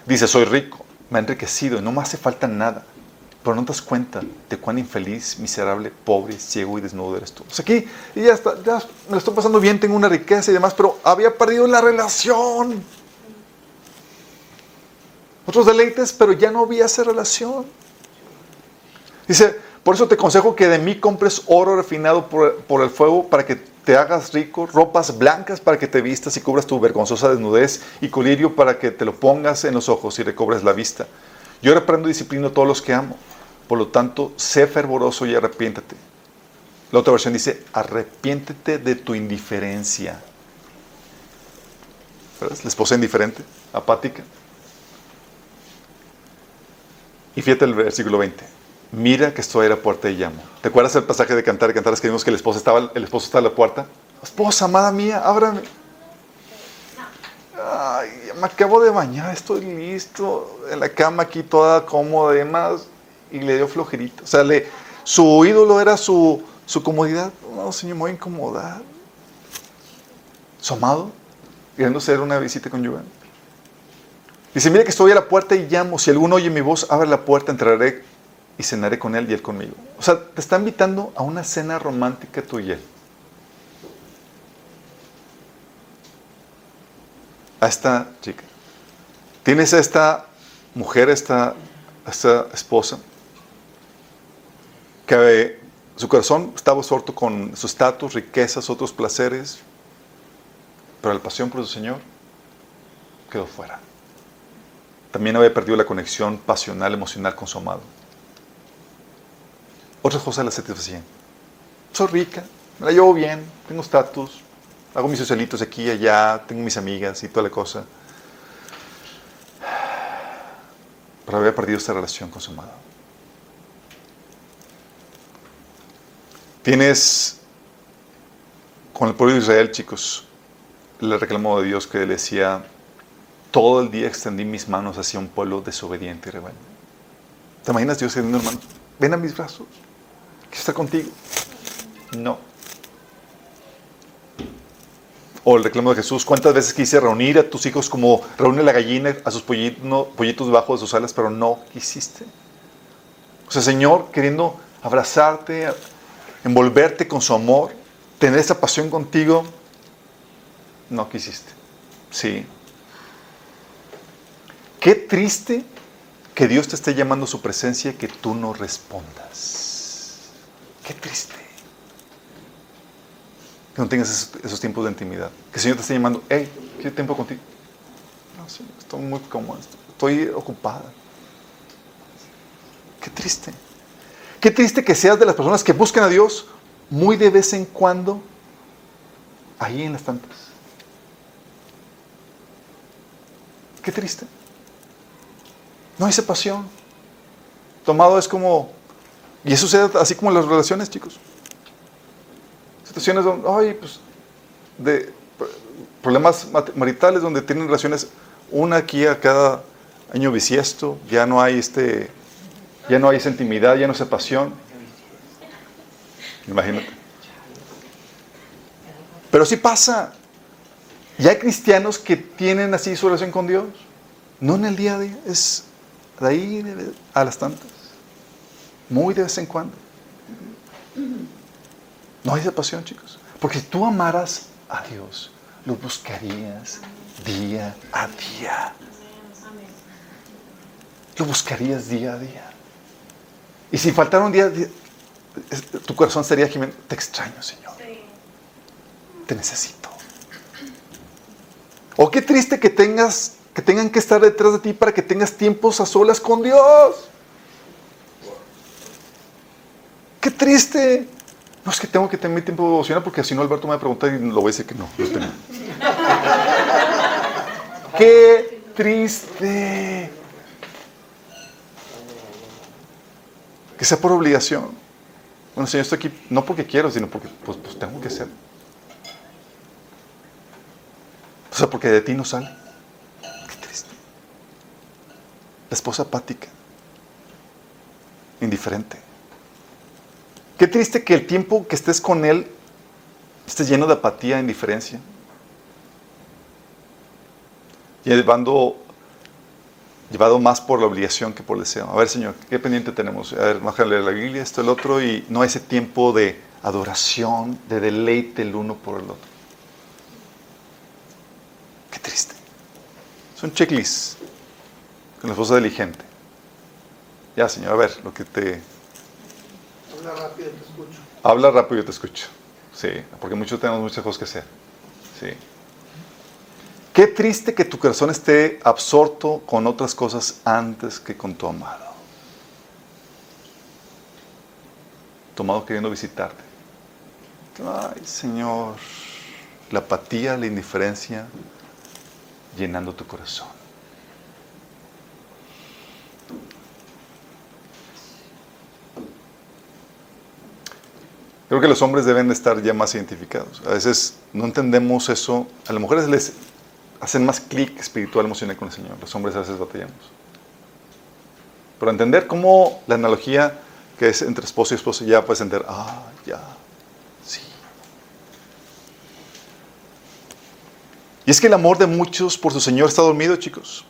Dice, soy rico, me ha enriquecido y no me hace falta nada. Pero no te das cuenta de cuán infeliz, miserable, pobre, ciego y desnudo eres tú. O sea, aquí y ya, está, ya me lo estoy pasando bien, tengo una riqueza y demás, pero había perdido la relación. Otros deleites, pero ya no había esa relación. Dice, por eso te aconsejo que de mí compres oro refinado por, por el fuego para que te hagas rico, ropas blancas para que te vistas y cubras tu vergonzosa desnudez y colirio para que te lo pongas en los ojos y recobres la vista. Yo reprendo y disciplino a todos los que amo. Por lo tanto, sé fervoroso y arrepiéntete. La otra versión dice, arrepiéntete de tu indiferencia. ¿Verdad? La esposa indiferente, apática. Y fíjate el versículo 20. Mira que estoy a la puerta y llamo. ¿Te acuerdas el pasaje de Cantar y Cantares que vimos que el esposo estaba, el esposo está a la puerta? Esposa, amada mía, ábrame. Ay, me acabo de bañar, estoy listo. En la cama aquí toda cómoda y demás y le dio flojerito. O sea, le, su ídolo era su, su comodidad. No, señor, me voy a. Su amado, queriendo hacer una visita conyugal. Dice, mire que estoy a la puerta y llamo. Si alguno oye mi voz, abre la puerta, entraré y cenaré con él y él conmigo. O sea, te está invitando a una cena romántica tú y él. A esta chica. Tienes a esta mujer, esta, esta esposa, que su corazón estaba absorto con su estatus, riquezas, otros placeres, pero la pasión por su Señor quedó fuera. También había perdido la conexión pasional, emocional con su amado. Otras cosas la satisfacían. Soy rica, me la llevo bien, tengo estatus, hago mis socialitos aquí y allá, tengo mis amigas y toda la cosa. Pero había perdido esta relación con su amado. Tienes con el pueblo de Israel, chicos, le reclamó de Dios que le decía, todo el día extendí mis manos hacia un pueblo desobediente y rebelde. ¿Te imaginas Dios diciendo, hermano, ven a mis brazos, que está contigo? No. O el reclamo de Jesús, ¿cuántas veces quise reunir a tus hijos como reúne la gallina a sus pollitos, pollitos debajo de sus alas, pero no quisiste? O sea, Señor, queriendo abrazarte, envolverte con su amor, tener esa pasión contigo, no quisiste. Sí. Qué triste que Dios te esté llamando a su presencia y que tú no respondas. Qué triste. Que no tengas esos, tiempos de intimidad. Que el Señor te esté llamando, hey, quiero tiempo contigo. No, Señor, estoy muy cómodo, estoy ocupada. Qué triste. Qué triste que seas de las personas que buscan a Dios muy de vez en cuando, ahí en las tantas. Qué triste. No hay pasión. Tomado es como, y eso sucede así como en las relaciones, chicos. Situaciones donde, ay, pues, de problemas maritales donde tienen relaciones una aquí a cada año bisiesto, ya no hay este, ya no hay esa intimidad, ya no hay esa pasión. Imagínate. Pero sí pasa. Y hay cristianos que tienen así su relación con Dios. No en el día a día, es de ahí a las tantas. Muy de vez en cuando. No hay esa pasión, chicos. Porque si tú amaras a Dios, lo buscarías día a día. Lo buscarías día a día. Y si faltara un día, tu corazón sería, Jiménez, te extraño, Señor. Te necesito. O qué triste que tengas, que tengan que estar detrás de ti para que tengas tiempos a solas con Dios. Qué triste. No es que tengo que tener mi tiempo devocional porque si no Alberto me va a preguntar y lo voy a decir que no. no tengo. <laughs> Qué triste. Que sea por obligación. Bueno, Señor, estoy aquí no porque quiero, sino porque pues, pues tengo que ser. O sea, porque de ti no sale. Qué triste. La esposa apática. Indiferente. Qué triste que el tiempo que estés con él estés lleno de apatía indiferencia. Llevando, llevado más por la obligación que por el deseo. A ver, Señor, ¿qué pendiente tenemos? A ver, vamos a leer la Biblia, esto, el otro, y no ese tiempo de adoración, de deleite el uno por el otro. Qué triste. Es un checklist con la esposa diligente. Ya, Señor, a ver, lo que te... Habla rápido, te escucho. Habla rápido y yo te escucho. Sí, porque muchos tenemos muchas cosas que hacer. Sí. Qué triste que tu corazón esté absorto con otras cosas antes que con tu amado. Tu amado queriendo visitarte. Ay, Señor, la apatía, la indiferencia llenando tu corazón. Creo que los hombres deben de estar ya más identificados. A veces no entendemos eso. A las mujeres les hacen más clic espiritual, emocional con el Señor. Los hombres a veces batallamos. Pero entender cómo la analogía que es entre esposo y esposo ya puedes entender, ah, ya, sí. Y es que el amor de muchos por su Señor está dormido, chicos.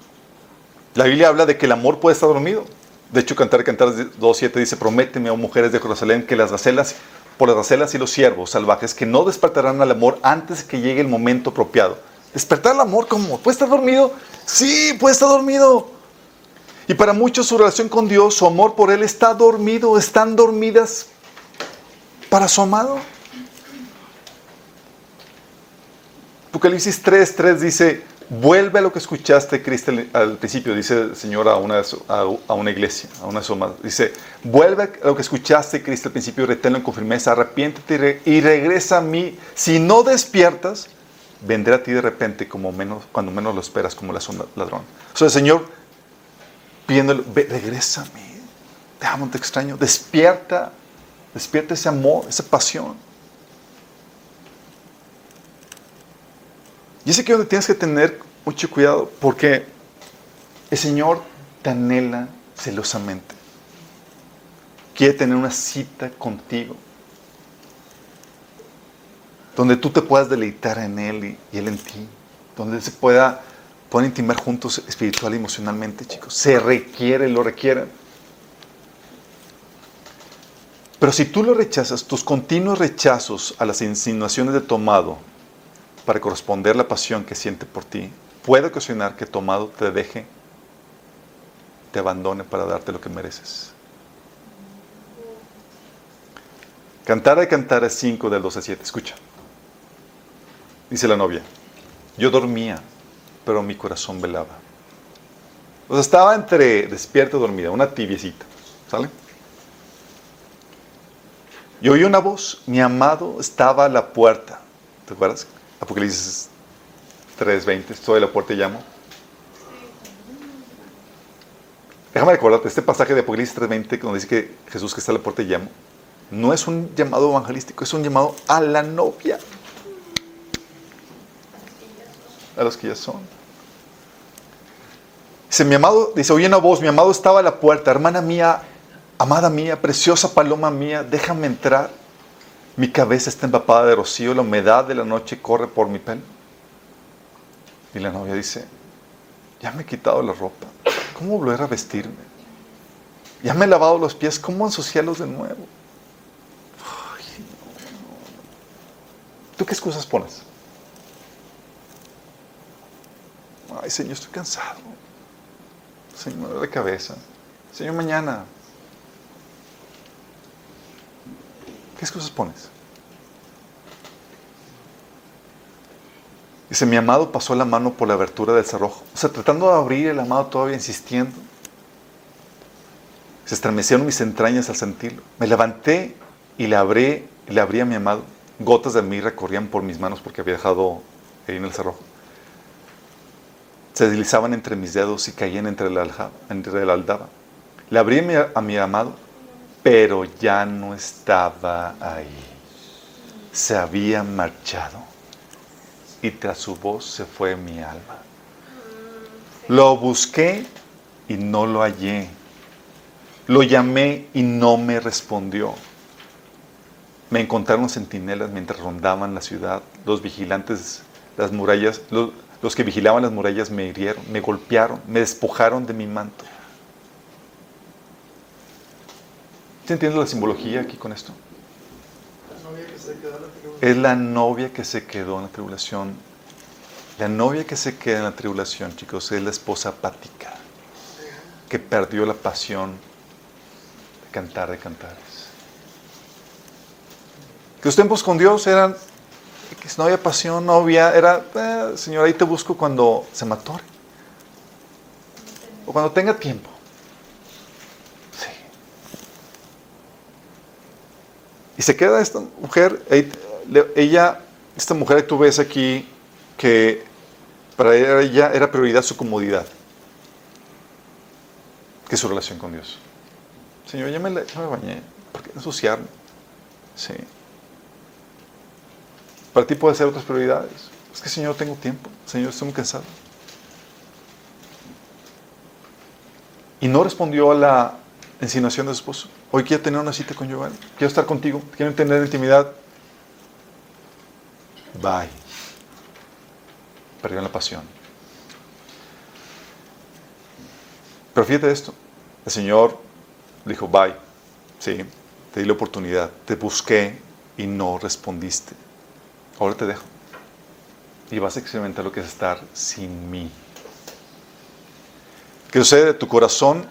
La Biblia habla de que el amor puede estar dormido. De hecho, Cantar Cantar 2.7 dice, prométeme, oh mujeres de Jerusalén, que las gacelas, por las gacelas y los siervos salvajes, que no despertarán al amor antes que llegue el momento apropiado. Despertar el amor, ¿cómo? ¿Puede estar dormido? Sí, puede estar dormido. Y para muchos su relación con Dios, su amor por Él está dormido, están dormidas para su amado. Apocalipsis 3, 3 dice, vuelve a lo que escuchaste, Cristo, al principio, dice el Señor a una, a una iglesia, a una suma. Dice, vuelve a lo que escuchaste, Cristo, al principio, reténlo con firmeza, arrepiéntete y regresa a mí. Si no despiertas, vendrá a ti de repente como menos, cuando menos lo esperas, como la ladrón. O sea, el Señor pidiéndole, regresa a mí, te amo, te extraño, despierta, despierta ese amor, esa pasión. Y es aquí donde tienes que tener mucho cuidado, porque el Señor te anhela celosamente. Quiere tener una cita contigo, donde tú te puedas deleitar en Él y, Él en ti, donde se pueda pueden intimar juntos espiritual y emocionalmente, chicos. Se requiere, lo requieren. Pero si tú lo rechazas, tus continuos rechazos a las insinuaciones de Tomado para corresponder la pasión que siente por ti, puede ocasionar que Tomado te deje, te abandone para darte lo que mereces. Cantar de cantar es 5 del 12 a 7. Escucha. Dice la novia. Yo dormía pero mi corazón velaba. O sea, estaba entre despierta y dormida, una tibiecita. ¿Sale? Y oí una voz, mi amado estaba a la puerta. ¿Te acuerdas? Apocalipsis 3.20, estoy a la puerta y llamo. Déjame recordarte, este pasaje de Apocalipsis 3.20, donde dice que Jesús que está a la puerta y llamo, no es un llamado evangelístico, es un llamado a la novia a los que ya son. Dice, mi amado, dice, oye una voz, mi amado estaba a la puerta, hermana mía, amada mía, preciosa paloma mía, déjame entrar. Mi cabeza está empapada de rocío, la humedad de la noche corre por mi pelo. Y la novia dice, ya me he quitado la ropa, ¿cómo volver a vestirme? Ya me he lavado los pies, ¿cómo ensuciarlos de nuevo? ¿Tú qué excusas pones? Ay, Señor, estoy cansado. Señor, de cabeza. Señor, mañana. ¿Qué excusas pones? Dice, mi amado pasó la mano por la abertura del cerrojo. O sea, tratando de abrir el amado todavía insistiendo. Se estremecieron mis entrañas al sentirlo. Me levanté y le abrí, le abrí a mi amado. Gotas de mirra corrían por mis manos porque había dejado ahí en el cerrojo se deslizaban entre mis dedos y caían entre la, entre la aldaba. Le abrí a mi amado, pero ya no estaba ahí. Se había marchado y tras su voz se fue mi alma. Lo busqué y no lo hallé. Lo llamé y no me respondió. Me encontraron centinelas mientras rondaban la ciudad, los vigilantes, las murallas, los, los que vigilaban las murallas me hirieron, me golpearon, me despojaron de mi manto. ¿Se entiende la simbología aquí con esto? Es la novia que se quedó en la tribulación. La novia que se queda en la tribulación, chicos, es la esposa apática, que perdió la pasión de cantar de cantares. Que los tiempos con Dios eran no había pasión, no había, era, eh, Señor, ahí te busco cuando se me. O cuando tenga tiempo. Sí. Y se queda esta mujer, ella, esta mujer que tú ves aquí, que para ella era prioridad su comodidad, que su relación con Dios. Señor, ya me, ya bañé, ¿por qué ensuciarme? Sí. Para ti puede ser otras prioridades. Es que, Señor, tengo tiempo. Señor, estoy muy cansado. Y no respondió a la insinuación de su esposo. Hoy quiero tener una cita con Giovanni. Quiero estar contigo. Quiero tener intimidad. Bye. Perdió la pasión. Pero fíjate esto. El Señor dijo, bye. Sí, te di la oportunidad. Te busqué y no respondiste ahora te dejo. y vas a experimentar lo que es estar sin mí. ¿Qué sucede? Tu corazón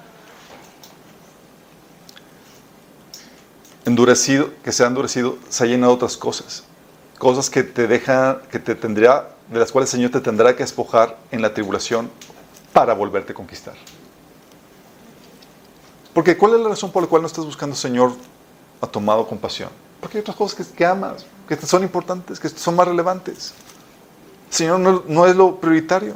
endurecido, que se ha endurecido, se ha llenado de otras cosas. Cosas que te dejan, que te tendría, de las cuales el Señor te tendrá que despojar en la tribulación para volverte a conquistar. Porque ¿cuál es la razón por la cual no estás buscando, Señor, ha tomado compasión? Porque hay otras cosas que, que amas, que son importantes, que son más relevantes. Señor no, es lo prioritario.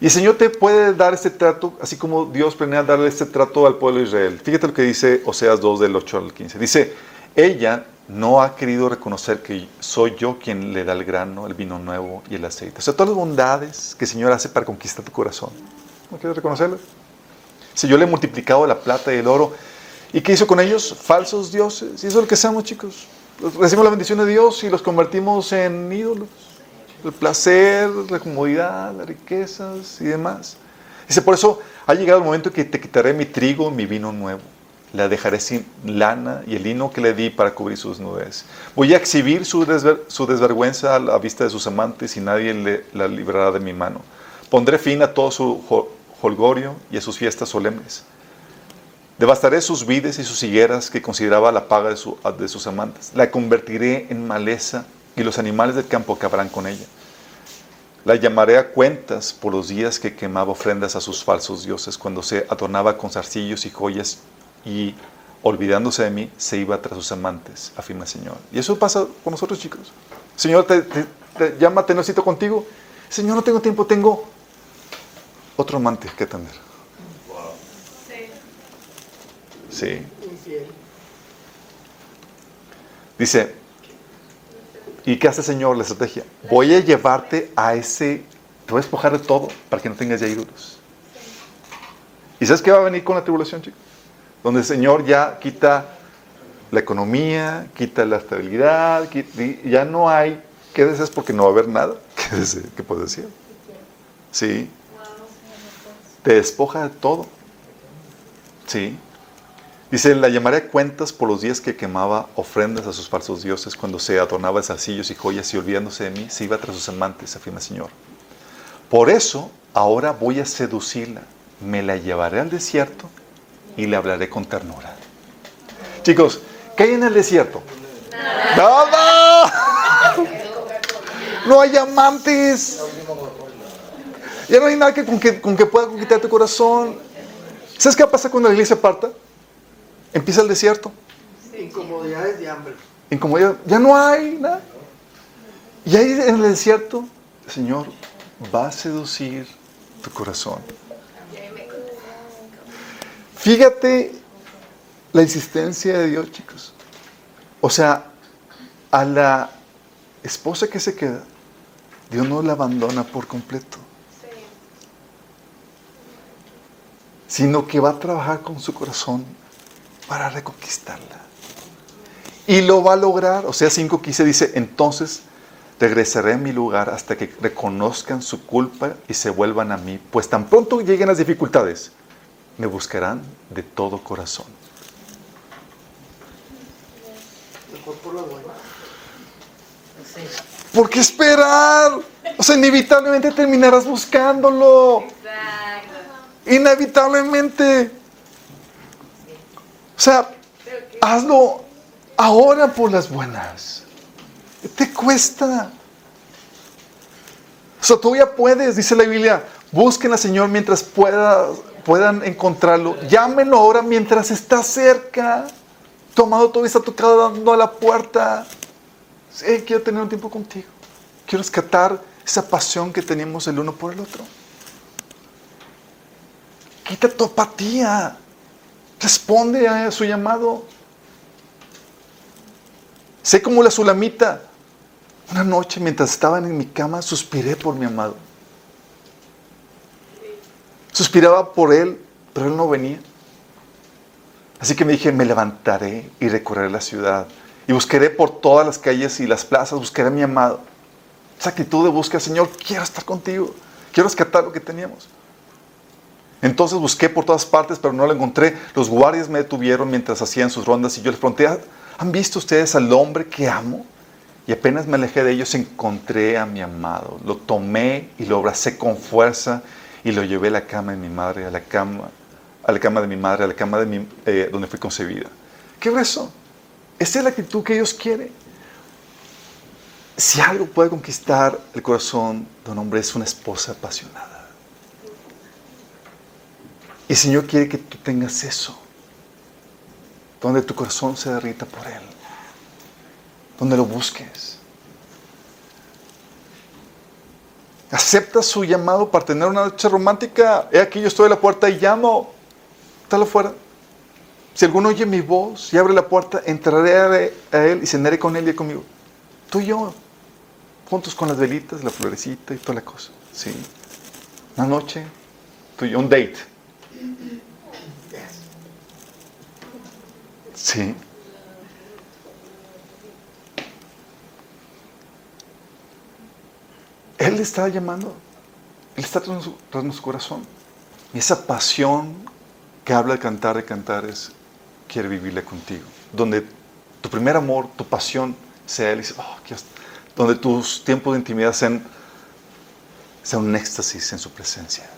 Y el Señor te puede dar este trato, así como Dios planea darle este trato al pueblo de Israel. Fíjate lo que dice Oseas 2 del 8 al 15. Dice, ella no ha querido reconocer que soy yo quien le da el grano, el vino nuevo y el aceite. O sea, todas las bondades que el Señor hace para conquistar tu corazón. ¿No quieres reconocerlas? Si yo le he multiplicado la plata y el oro, ¿y qué hizo con ellos? Falsos dioses. Y eso es lo que hacemos, chicos. Recibimos la bendición de Dios y los convertimos en ídolos el placer, la comodidad, las riquezas y demás. Dice, por eso ha llegado el momento que te quitaré mi trigo mi vino nuevo. La dejaré sin lana y el lino que le di para cubrir sus nubes. Voy a exhibir su, su desvergüenza a la vista de sus amantes y nadie le, la librará de mi mano. Pondré fin a todo su holgorio y a sus fiestas solemnes. Devastaré sus vides y sus higueras que consideraba la paga de, su, de sus amantes. La convertiré en maleza y los animales del campo acabarán con ella. La llamaré a cuentas por los días que quemaba ofrendas a sus falsos dioses, cuando se adornaba con zarcillos y joyas y, olvidándose de mí, se iba tras sus amantes, afirma el Señor. Y eso pasa con nosotros, chicos. Señor, te, te, llama a tener cita contigo. Señor, no tengo tiempo, tengo otro amante que atender. Sí. Dice, ¿Y qué hace el Señor? La estrategia. Voy a llevarte a ese, te voy a despojar de todo para que no tengas ya ídolos. ¿Y sabes qué va a venir con la tribulación, chicos? Donde el Señor ya quita la economía, quita la estabilidad, ya no hay, ¿qué deseas? Porque no va a haber nada. ¿Qué, ¿Qué puedes decir? Sí. Te despoja de todo. Sí. Dice, la llamaré cuentas por los días que quemaba ofrendas a sus falsos dioses, cuando se adornaba de zarcillos y joyas y olvidándose de mí, se iba tras sus amantes, afirma el Señor. Por eso, ahora voy a seducirla, me la llevaré al desierto y le hablaré con ternura. Chicos, ¿qué hay en el desierto? Nada. No hay amantes. Ya no hay nada que, con, que, con que pueda conquistar tu corazón. ¿Sabes qué pasa cuando la iglesia parta? Empieza el desierto. Incomodidades de hambre. Incomodidad. Ya no hay nada. Y ahí en el desierto, el Señor va a seducir tu corazón. Fíjate la insistencia de Dios, chicos. O sea, a la esposa que se queda, Dios no la abandona por completo. Sino que va a trabajar con su corazón para reconquistarla. Y lo va a lograr. O sea, 5.15 dice, entonces regresaré a mi lugar hasta que reconozcan su culpa y se vuelvan a mí. Pues tan pronto lleguen las dificultades, me buscarán de todo corazón. ¿Por qué esperar? O sea, inevitablemente terminarás buscándolo. Inevitablemente. O sea, hazlo ahora por las buenas. Te cuesta. O sea, todavía puedes, dice la Biblia, busquen al Señor mientras pueda, puedan encontrarlo. Llámenlo ahora mientras está cerca. Tomado todavía está tocado dando a la puerta. Sí, quiero tener un tiempo contigo. Quiero rescatar esa pasión que teníamos el uno por el otro. Quita tu apatía. Responde a su llamado. Sé como la sulamita. Una noche mientras estaban en mi cama suspiré por mi amado. Suspiraba por él, pero él no venía. Así que me dije, me levantaré y recorreré la ciudad. Y buscaré por todas las calles y las plazas, buscaré a mi amado. Esa actitud de búsqueda, Señor, quiero estar contigo. Quiero rescatar lo que teníamos. Entonces busqué por todas partes, pero no lo encontré. Los guardias me detuvieron mientras hacían sus rondas y yo les pregunté, ¿han visto ustedes al hombre que amo? Y apenas me alejé de ellos, encontré a mi amado. Lo tomé y lo abracé con fuerza y lo llevé a la cama de mi madre, a la cama, a la cama de mi madre, a la cama de mi, eh, donde fui concebida. ¿Qué es eso? Esa es la actitud que Dios quiere. Si algo puede conquistar el corazón de un hombre es una esposa apasionada. Y el Señor quiere que tú tengas eso, donde tu corazón se derrita por Él, donde lo busques. Acepta su llamado para tener una noche romántica. He aquí yo estoy a la puerta y llamo. Está afuera. Si alguno oye mi voz y abre la puerta, entraré a él y cenaré con él y conmigo. Tú y yo, juntos con las velitas, la florecita y toda la cosa. Sí. Una noche, tú y yo, un date. Sí. Él le está llamando. Él está tras su, su corazón. Y esa pasión que habla de cantar, de cantares, quiere vivirla contigo. Donde tu primer amor, tu pasión sea Él. Oh, donde tus tiempos de intimidad sean un éxtasis en su presencia.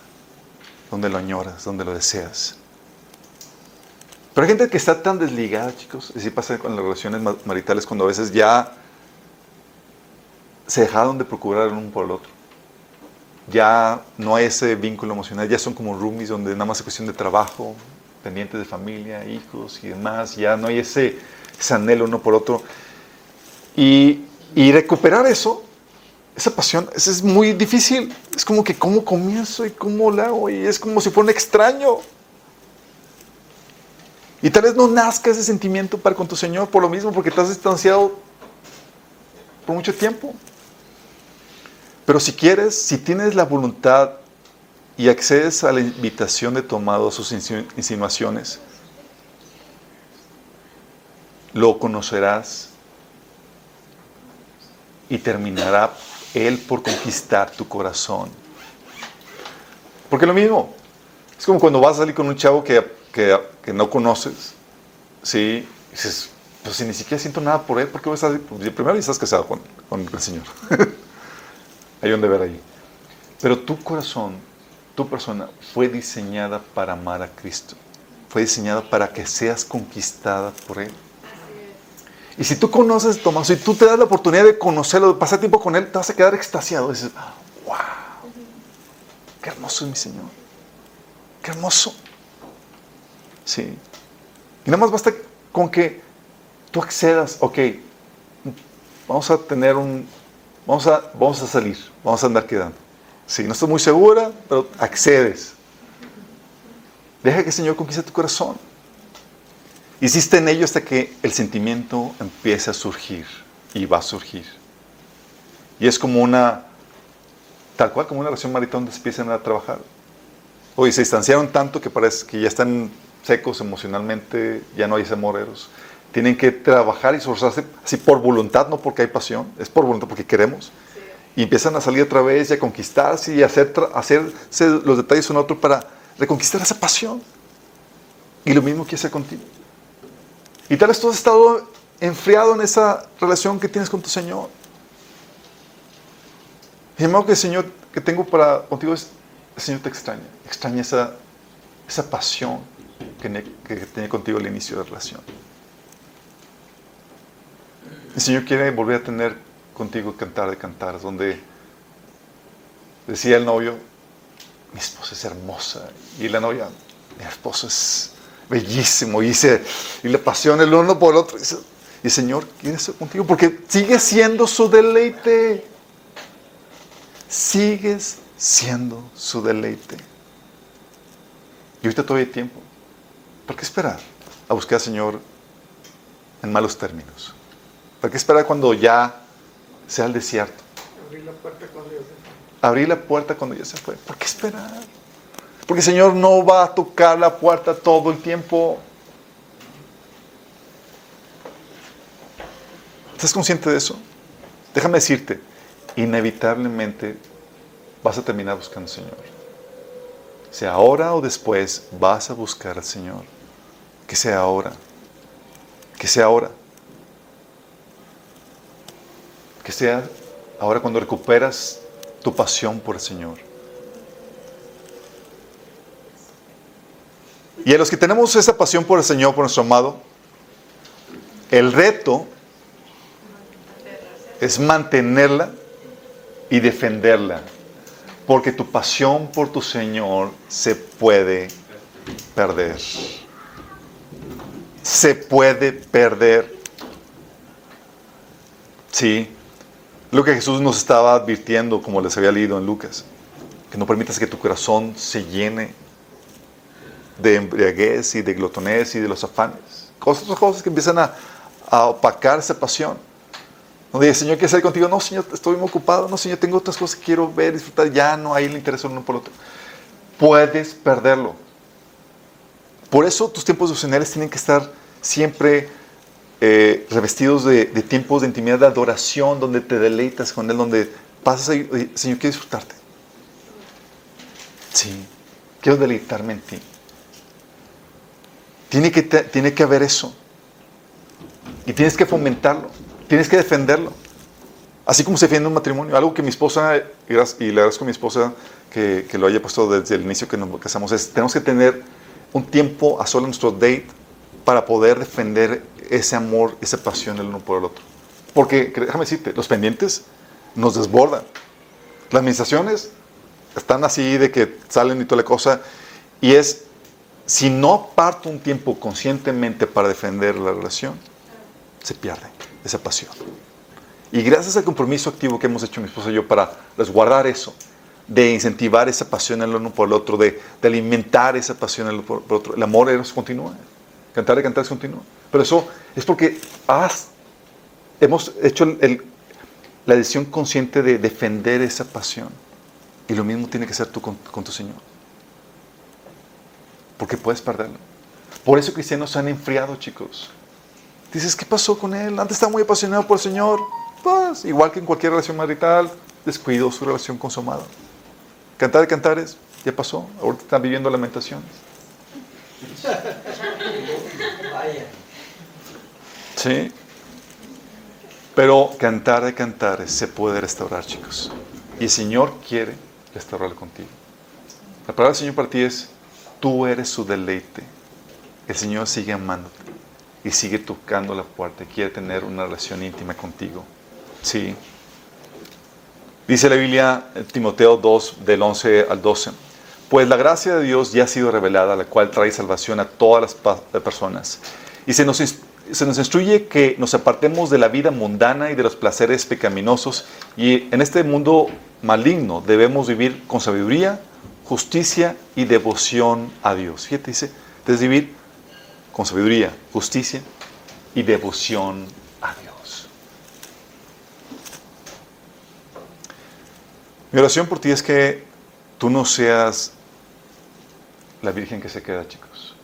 Donde lo añoras, donde lo deseas. Pero hay gente que está tan desligada, chicos. Así pasa con las relaciones maritales cuando a veces ya se dejaron de procurar el uno por el otro. Ya no hay ese vínculo emocional, ya son como roomies donde nada más es cuestión de trabajo, pendientes de familia, hijos y demás, ya no hay ese, ese anhelo uno por otro. Y, y recuperar eso, esa pasión, es muy difícil. Es como que cómo comienzo y cómo lo hago, y es como si fuera un extraño. Y tal vez no nazca ese sentimiento para con tu Señor por lo mismo, porque te has distanciado por mucho tiempo. Pero si quieres, si tienes la voluntad y accedes a la invitación de tomado a sus insinuaciones, lo conocerás y terminará Él por conquistar tu corazón. Porque lo mismo, es como cuando vas a salir con un chavo que, que, no conoces, ¿sí? Y dices, pues si ni siquiera siento nada por él, ¿por qué vas a? Pues, primero estás casado con, con el Señor. <laughs> Hay un deber ahí. Pero tu corazón, tu persona, fue diseñada para amar a Cristo. Fue diseñada para que seas conquistada por Él. Y si tú conoces a Tomás, si tú te das la oportunidad de conocerlo, de pasar tiempo con Él, te vas a quedar extasiado. dices, wow, qué hermoso es mi Señor. Qué hermoso. Sí. Y nada más basta con que tú accedas, ok, vamos a tener un, vamos a, vamos a salir, vamos a andar quedando. Sí, no estoy muy segura, pero accedes. Deja que el Señor conquiste tu corazón. Hiciste en ello hasta que el sentimiento empiece a surgir y va a surgir. Y es como una, tal cual como una relación marital donde empiezan a trabajar. Oye, se distanciaron tanto que parece que ya están secos emocionalmente, ya no hay ese tienen que trabajar y esforzarse así por voluntad, no porque hay pasión, es por voluntad porque queremos. Y empiezan a salir otra vez y a conquistarse y a hacer, hacerse los detalles uno otro para reconquistar esa pasión. Y lo mismo quiere hacer contigo. Y tal vez tú has estado enfriado en esa relación que tienes con tu Señor. El que el Señor que tengo para contigo es, el Señor te extraña. Extraña esa, esa pasión que, que tenía contigo al inicio de la relación. El Señor quiere volver a tener contigo cantar de cantar, donde decía el novio, mi esposa es hermosa, y la novia, mi esposo es bellísimo, y, se, y le apasiona el uno por el otro. Y, el Señor quiere estar contigo porque sigue siendo su deleite. Sigues siendo su deleite. Y ahorita todavía hay tiempo. ¿Por qué esperar a buscar al Señor en malos términos? ¿Para qué esperar cuando ya sea el desierto? Abrir la puerta cuando ya se fue. Abrir la puerta cuando ya se fue. ¿Por qué esperar? Porque el Señor no va a tocar la puerta todo el tiempo. ¿Estás consciente de eso? Déjame decirte, inevitablemente vas a terminar buscando al Señor. Sea ahora o después, vas a buscar al Señor. Que sea ahora. Que sea ahora. Que sea ahora cuando recuperas tu pasión por el Señor. Y a los que tenemos esa pasión por el Señor, por nuestro amado, el reto es mantenerla y defenderla. Porque tu pasión por tu Señor se puede perder. Se puede perder. Sí. Lo que Jesús nos estaba advirtiendo, como les había leído en Lucas, que no permitas que tu corazón se llene de embriaguez y de glotonés y de los afanes. Cosas, cosas que empiezan a, a opacar esa pasión. Donde dice, Señor, quiero estar contigo. No, Señor, estoy muy ocupado. No, Señor, tengo otras cosas que quiero ver, disfrutar. Ya no hay el interés uno por otro. Puedes perderlo. Por eso tus tiempos devocionales tienen que estar siempre eh, revestidos de, de, tiempos de intimidad, de adoración, donde te deleitas con Él, donde pasas ahí, Señor, quiero disfrutarte. Sí, quiero deleitarme en ti. Tiene que, tiene que haber eso. Y tienes que fomentarlo. Tienes que defenderlo. Así como se defiende un matrimonio. Algo que mi esposa, y le agradezco a mi esposa que, que, lo haya puesto desde el inicio que nos casamos, es tenemos que tener un tiempo a solo nuestro date para poder defender ese amor, esa pasión el uno por el otro. Porque, déjame decirte, los pendientes nos desbordan. Las administraciones están así de que salen y toda la cosa. Y es, si no aparto un tiempo conscientemente para defender la relación, se pierde esa pasión. Y gracias al compromiso activo que hemos hecho mi esposa y yo para resguardar eso, de incentivar esa pasión el uno por el otro, de, de alimentar esa pasión el uno por el otro, el amor nos continúa. Cantar y cantar continúa. Pero eso es porque has, hemos hecho la decisión consciente de defender esa pasión. Y lo mismo tiene que ser tú con tu Señor. Porque puedes perderlo. Por eso cristianos se han enfriado, chicos. Dices, ¿qué pasó con él? Antes estaba muy apasionado por el Señor. Pues, igual que en cualquier relación marital, descuidó su relación con su amado. Cantar de cantares, ya pasó. Ahorita están viviendo lamentaciones. Sí. Pero cantar de cantares se puede restaurar, chicos. Y el Señor quiere restaurar contigo. La palabra del Señor para ti es, tú eres su deleite. El Señor sigue amándote y sigue tocando la puerta. Quiere tener una relación íntima contigo. Sí. Dice la Biblia, Timoteo 2, del 11 al 12. Pues la gracia de Dios ya ha sido revelada, la cual trae salvación a todas las personas. Y se nos, se nos instruye que nos apartemos de la vida mundana y de los placeres pecaminosos. Y en este mundo maligno debemos vivir con sabiduría, justicia y devoción a Dios. Fíjate, dice, debes vivir con sabiduría, justicia y devoción a Dios. Mi oración por ti es que tú no seas la virgen que se queda, chicos,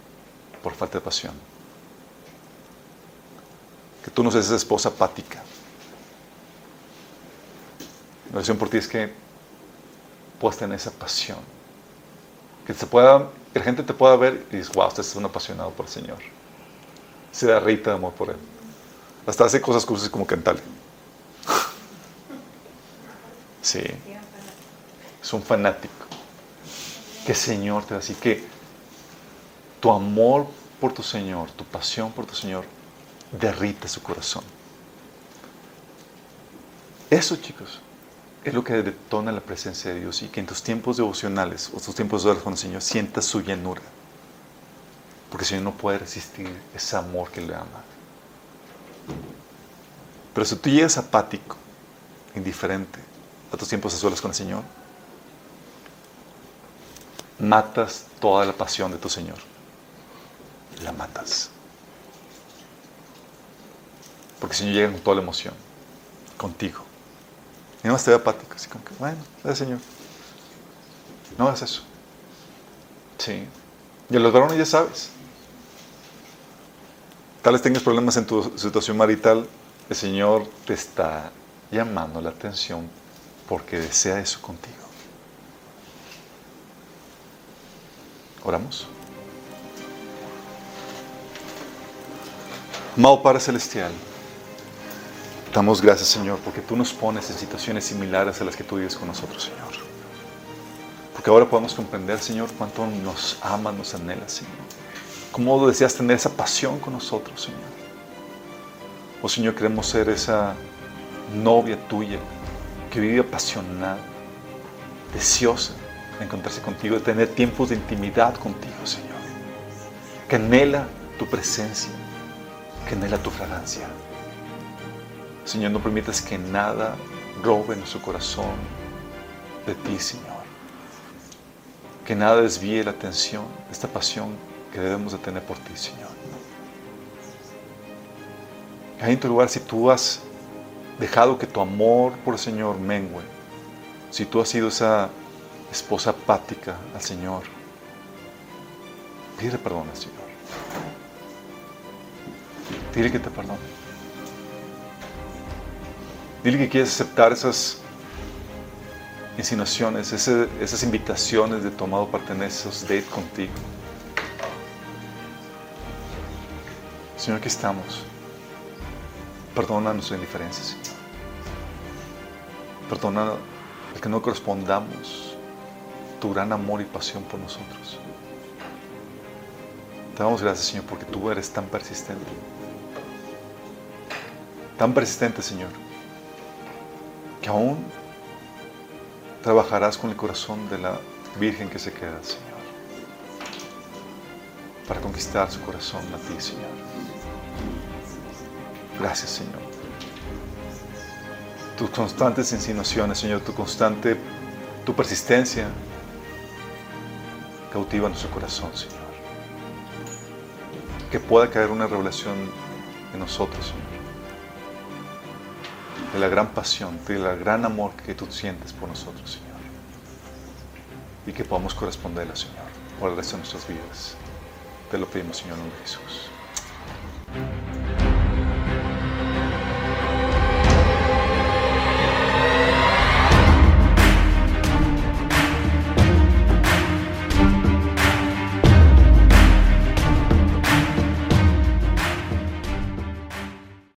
por falta de pasión. Que tú no seas esa esposa apática. Mi oración por ti es que puedas tener esa pasión. Que se pueda, que la gente te pueda ver y dices, wow, usted es un apasionado por el Señor. Se da de amor por Él. Hasta hace cosas cruces como cantarle. <laughs> Sí. Es un fanático. Que Señor te da así que tu amor por tu Señor, tu pasión por tu Señor, derrite su corazón. Eso, chicos, es lo que detona la presencia de Dios y que en tus tiempos devocionales o tus tiempos de oración con el Señor sientas su llanura. Porque el Señor no puede resistir ese amor que le ama. Pero si tú llegas apático, indiferente a tus tiempos de con el Señor, matas toda la pasión de tu Señor. La matas. Porque el Señor llega con toda la emoción, contigo. Y no más te ve apático, así como que, bueno, es Señor. No hagas eso. Sí. Y a los varones ya sabes. Tal vez tengas problemas en tu situación marital, el Señor te está llamando la atención porque desea eso contigo. Oramos. Amado Padre Celestial, Damos gracias, Señor, porque tú nos pones en situaciones similares a las que tú vives con nosotros, Señor. Porque ahora podemos comprender, Señor, cuánto nos amas, nos anhelas, Señor. Cómo deseas tener esa pasión con nosotros, Señor. Oh, Señor, queremos ser esa novia tuya que vive apasionada, deseosa de encontrarse contigo, de tener tiempos de intimidad contigo, Señor. Que anhela tu presencia, que anhela tu fragancia. Señor, no permitas que nada robe nuestro corazón de ti, Señor. Que nada desvíe la atención de esta pasión que debemos de tener por ti, Señor. Ahí en tu lugar, si tú has dejado que tu amor por el Señor mengue, si tú has sido esa esposa apática al Señor, pide perdón al Señor. Dile que te perdone. Dile que quieres aceptar esas insinuaciones, esas invitaciones de tomado parte en esos dates contigo. Señor, aquí estamos. Perdona nuestra indiferencia, Señor. Perdona el que no correspondamos tu gran amor y pasión por nosotros. Te damos gracias, Señor, porque tú eres tan persistente. Tan persistente, Señor, que aún trabajarás con el corazón de la Virgen que se queda, Señor, para conquistar su corazón a ti, Señor. Gracias, Señor. Tus constantes insinuaciones, Señor, tu constante, tu persistencia cautiva nuestro corazón, Señor. Que pueda caer una revelación en nosotros, Señor. De la gran pasión, de la gran amor que tú sientes por nosotros, Señor. Y que podamos corresponderla, Señor, por el resto de nuestras vidas. Te lo pedimos, Señor, en Jesús.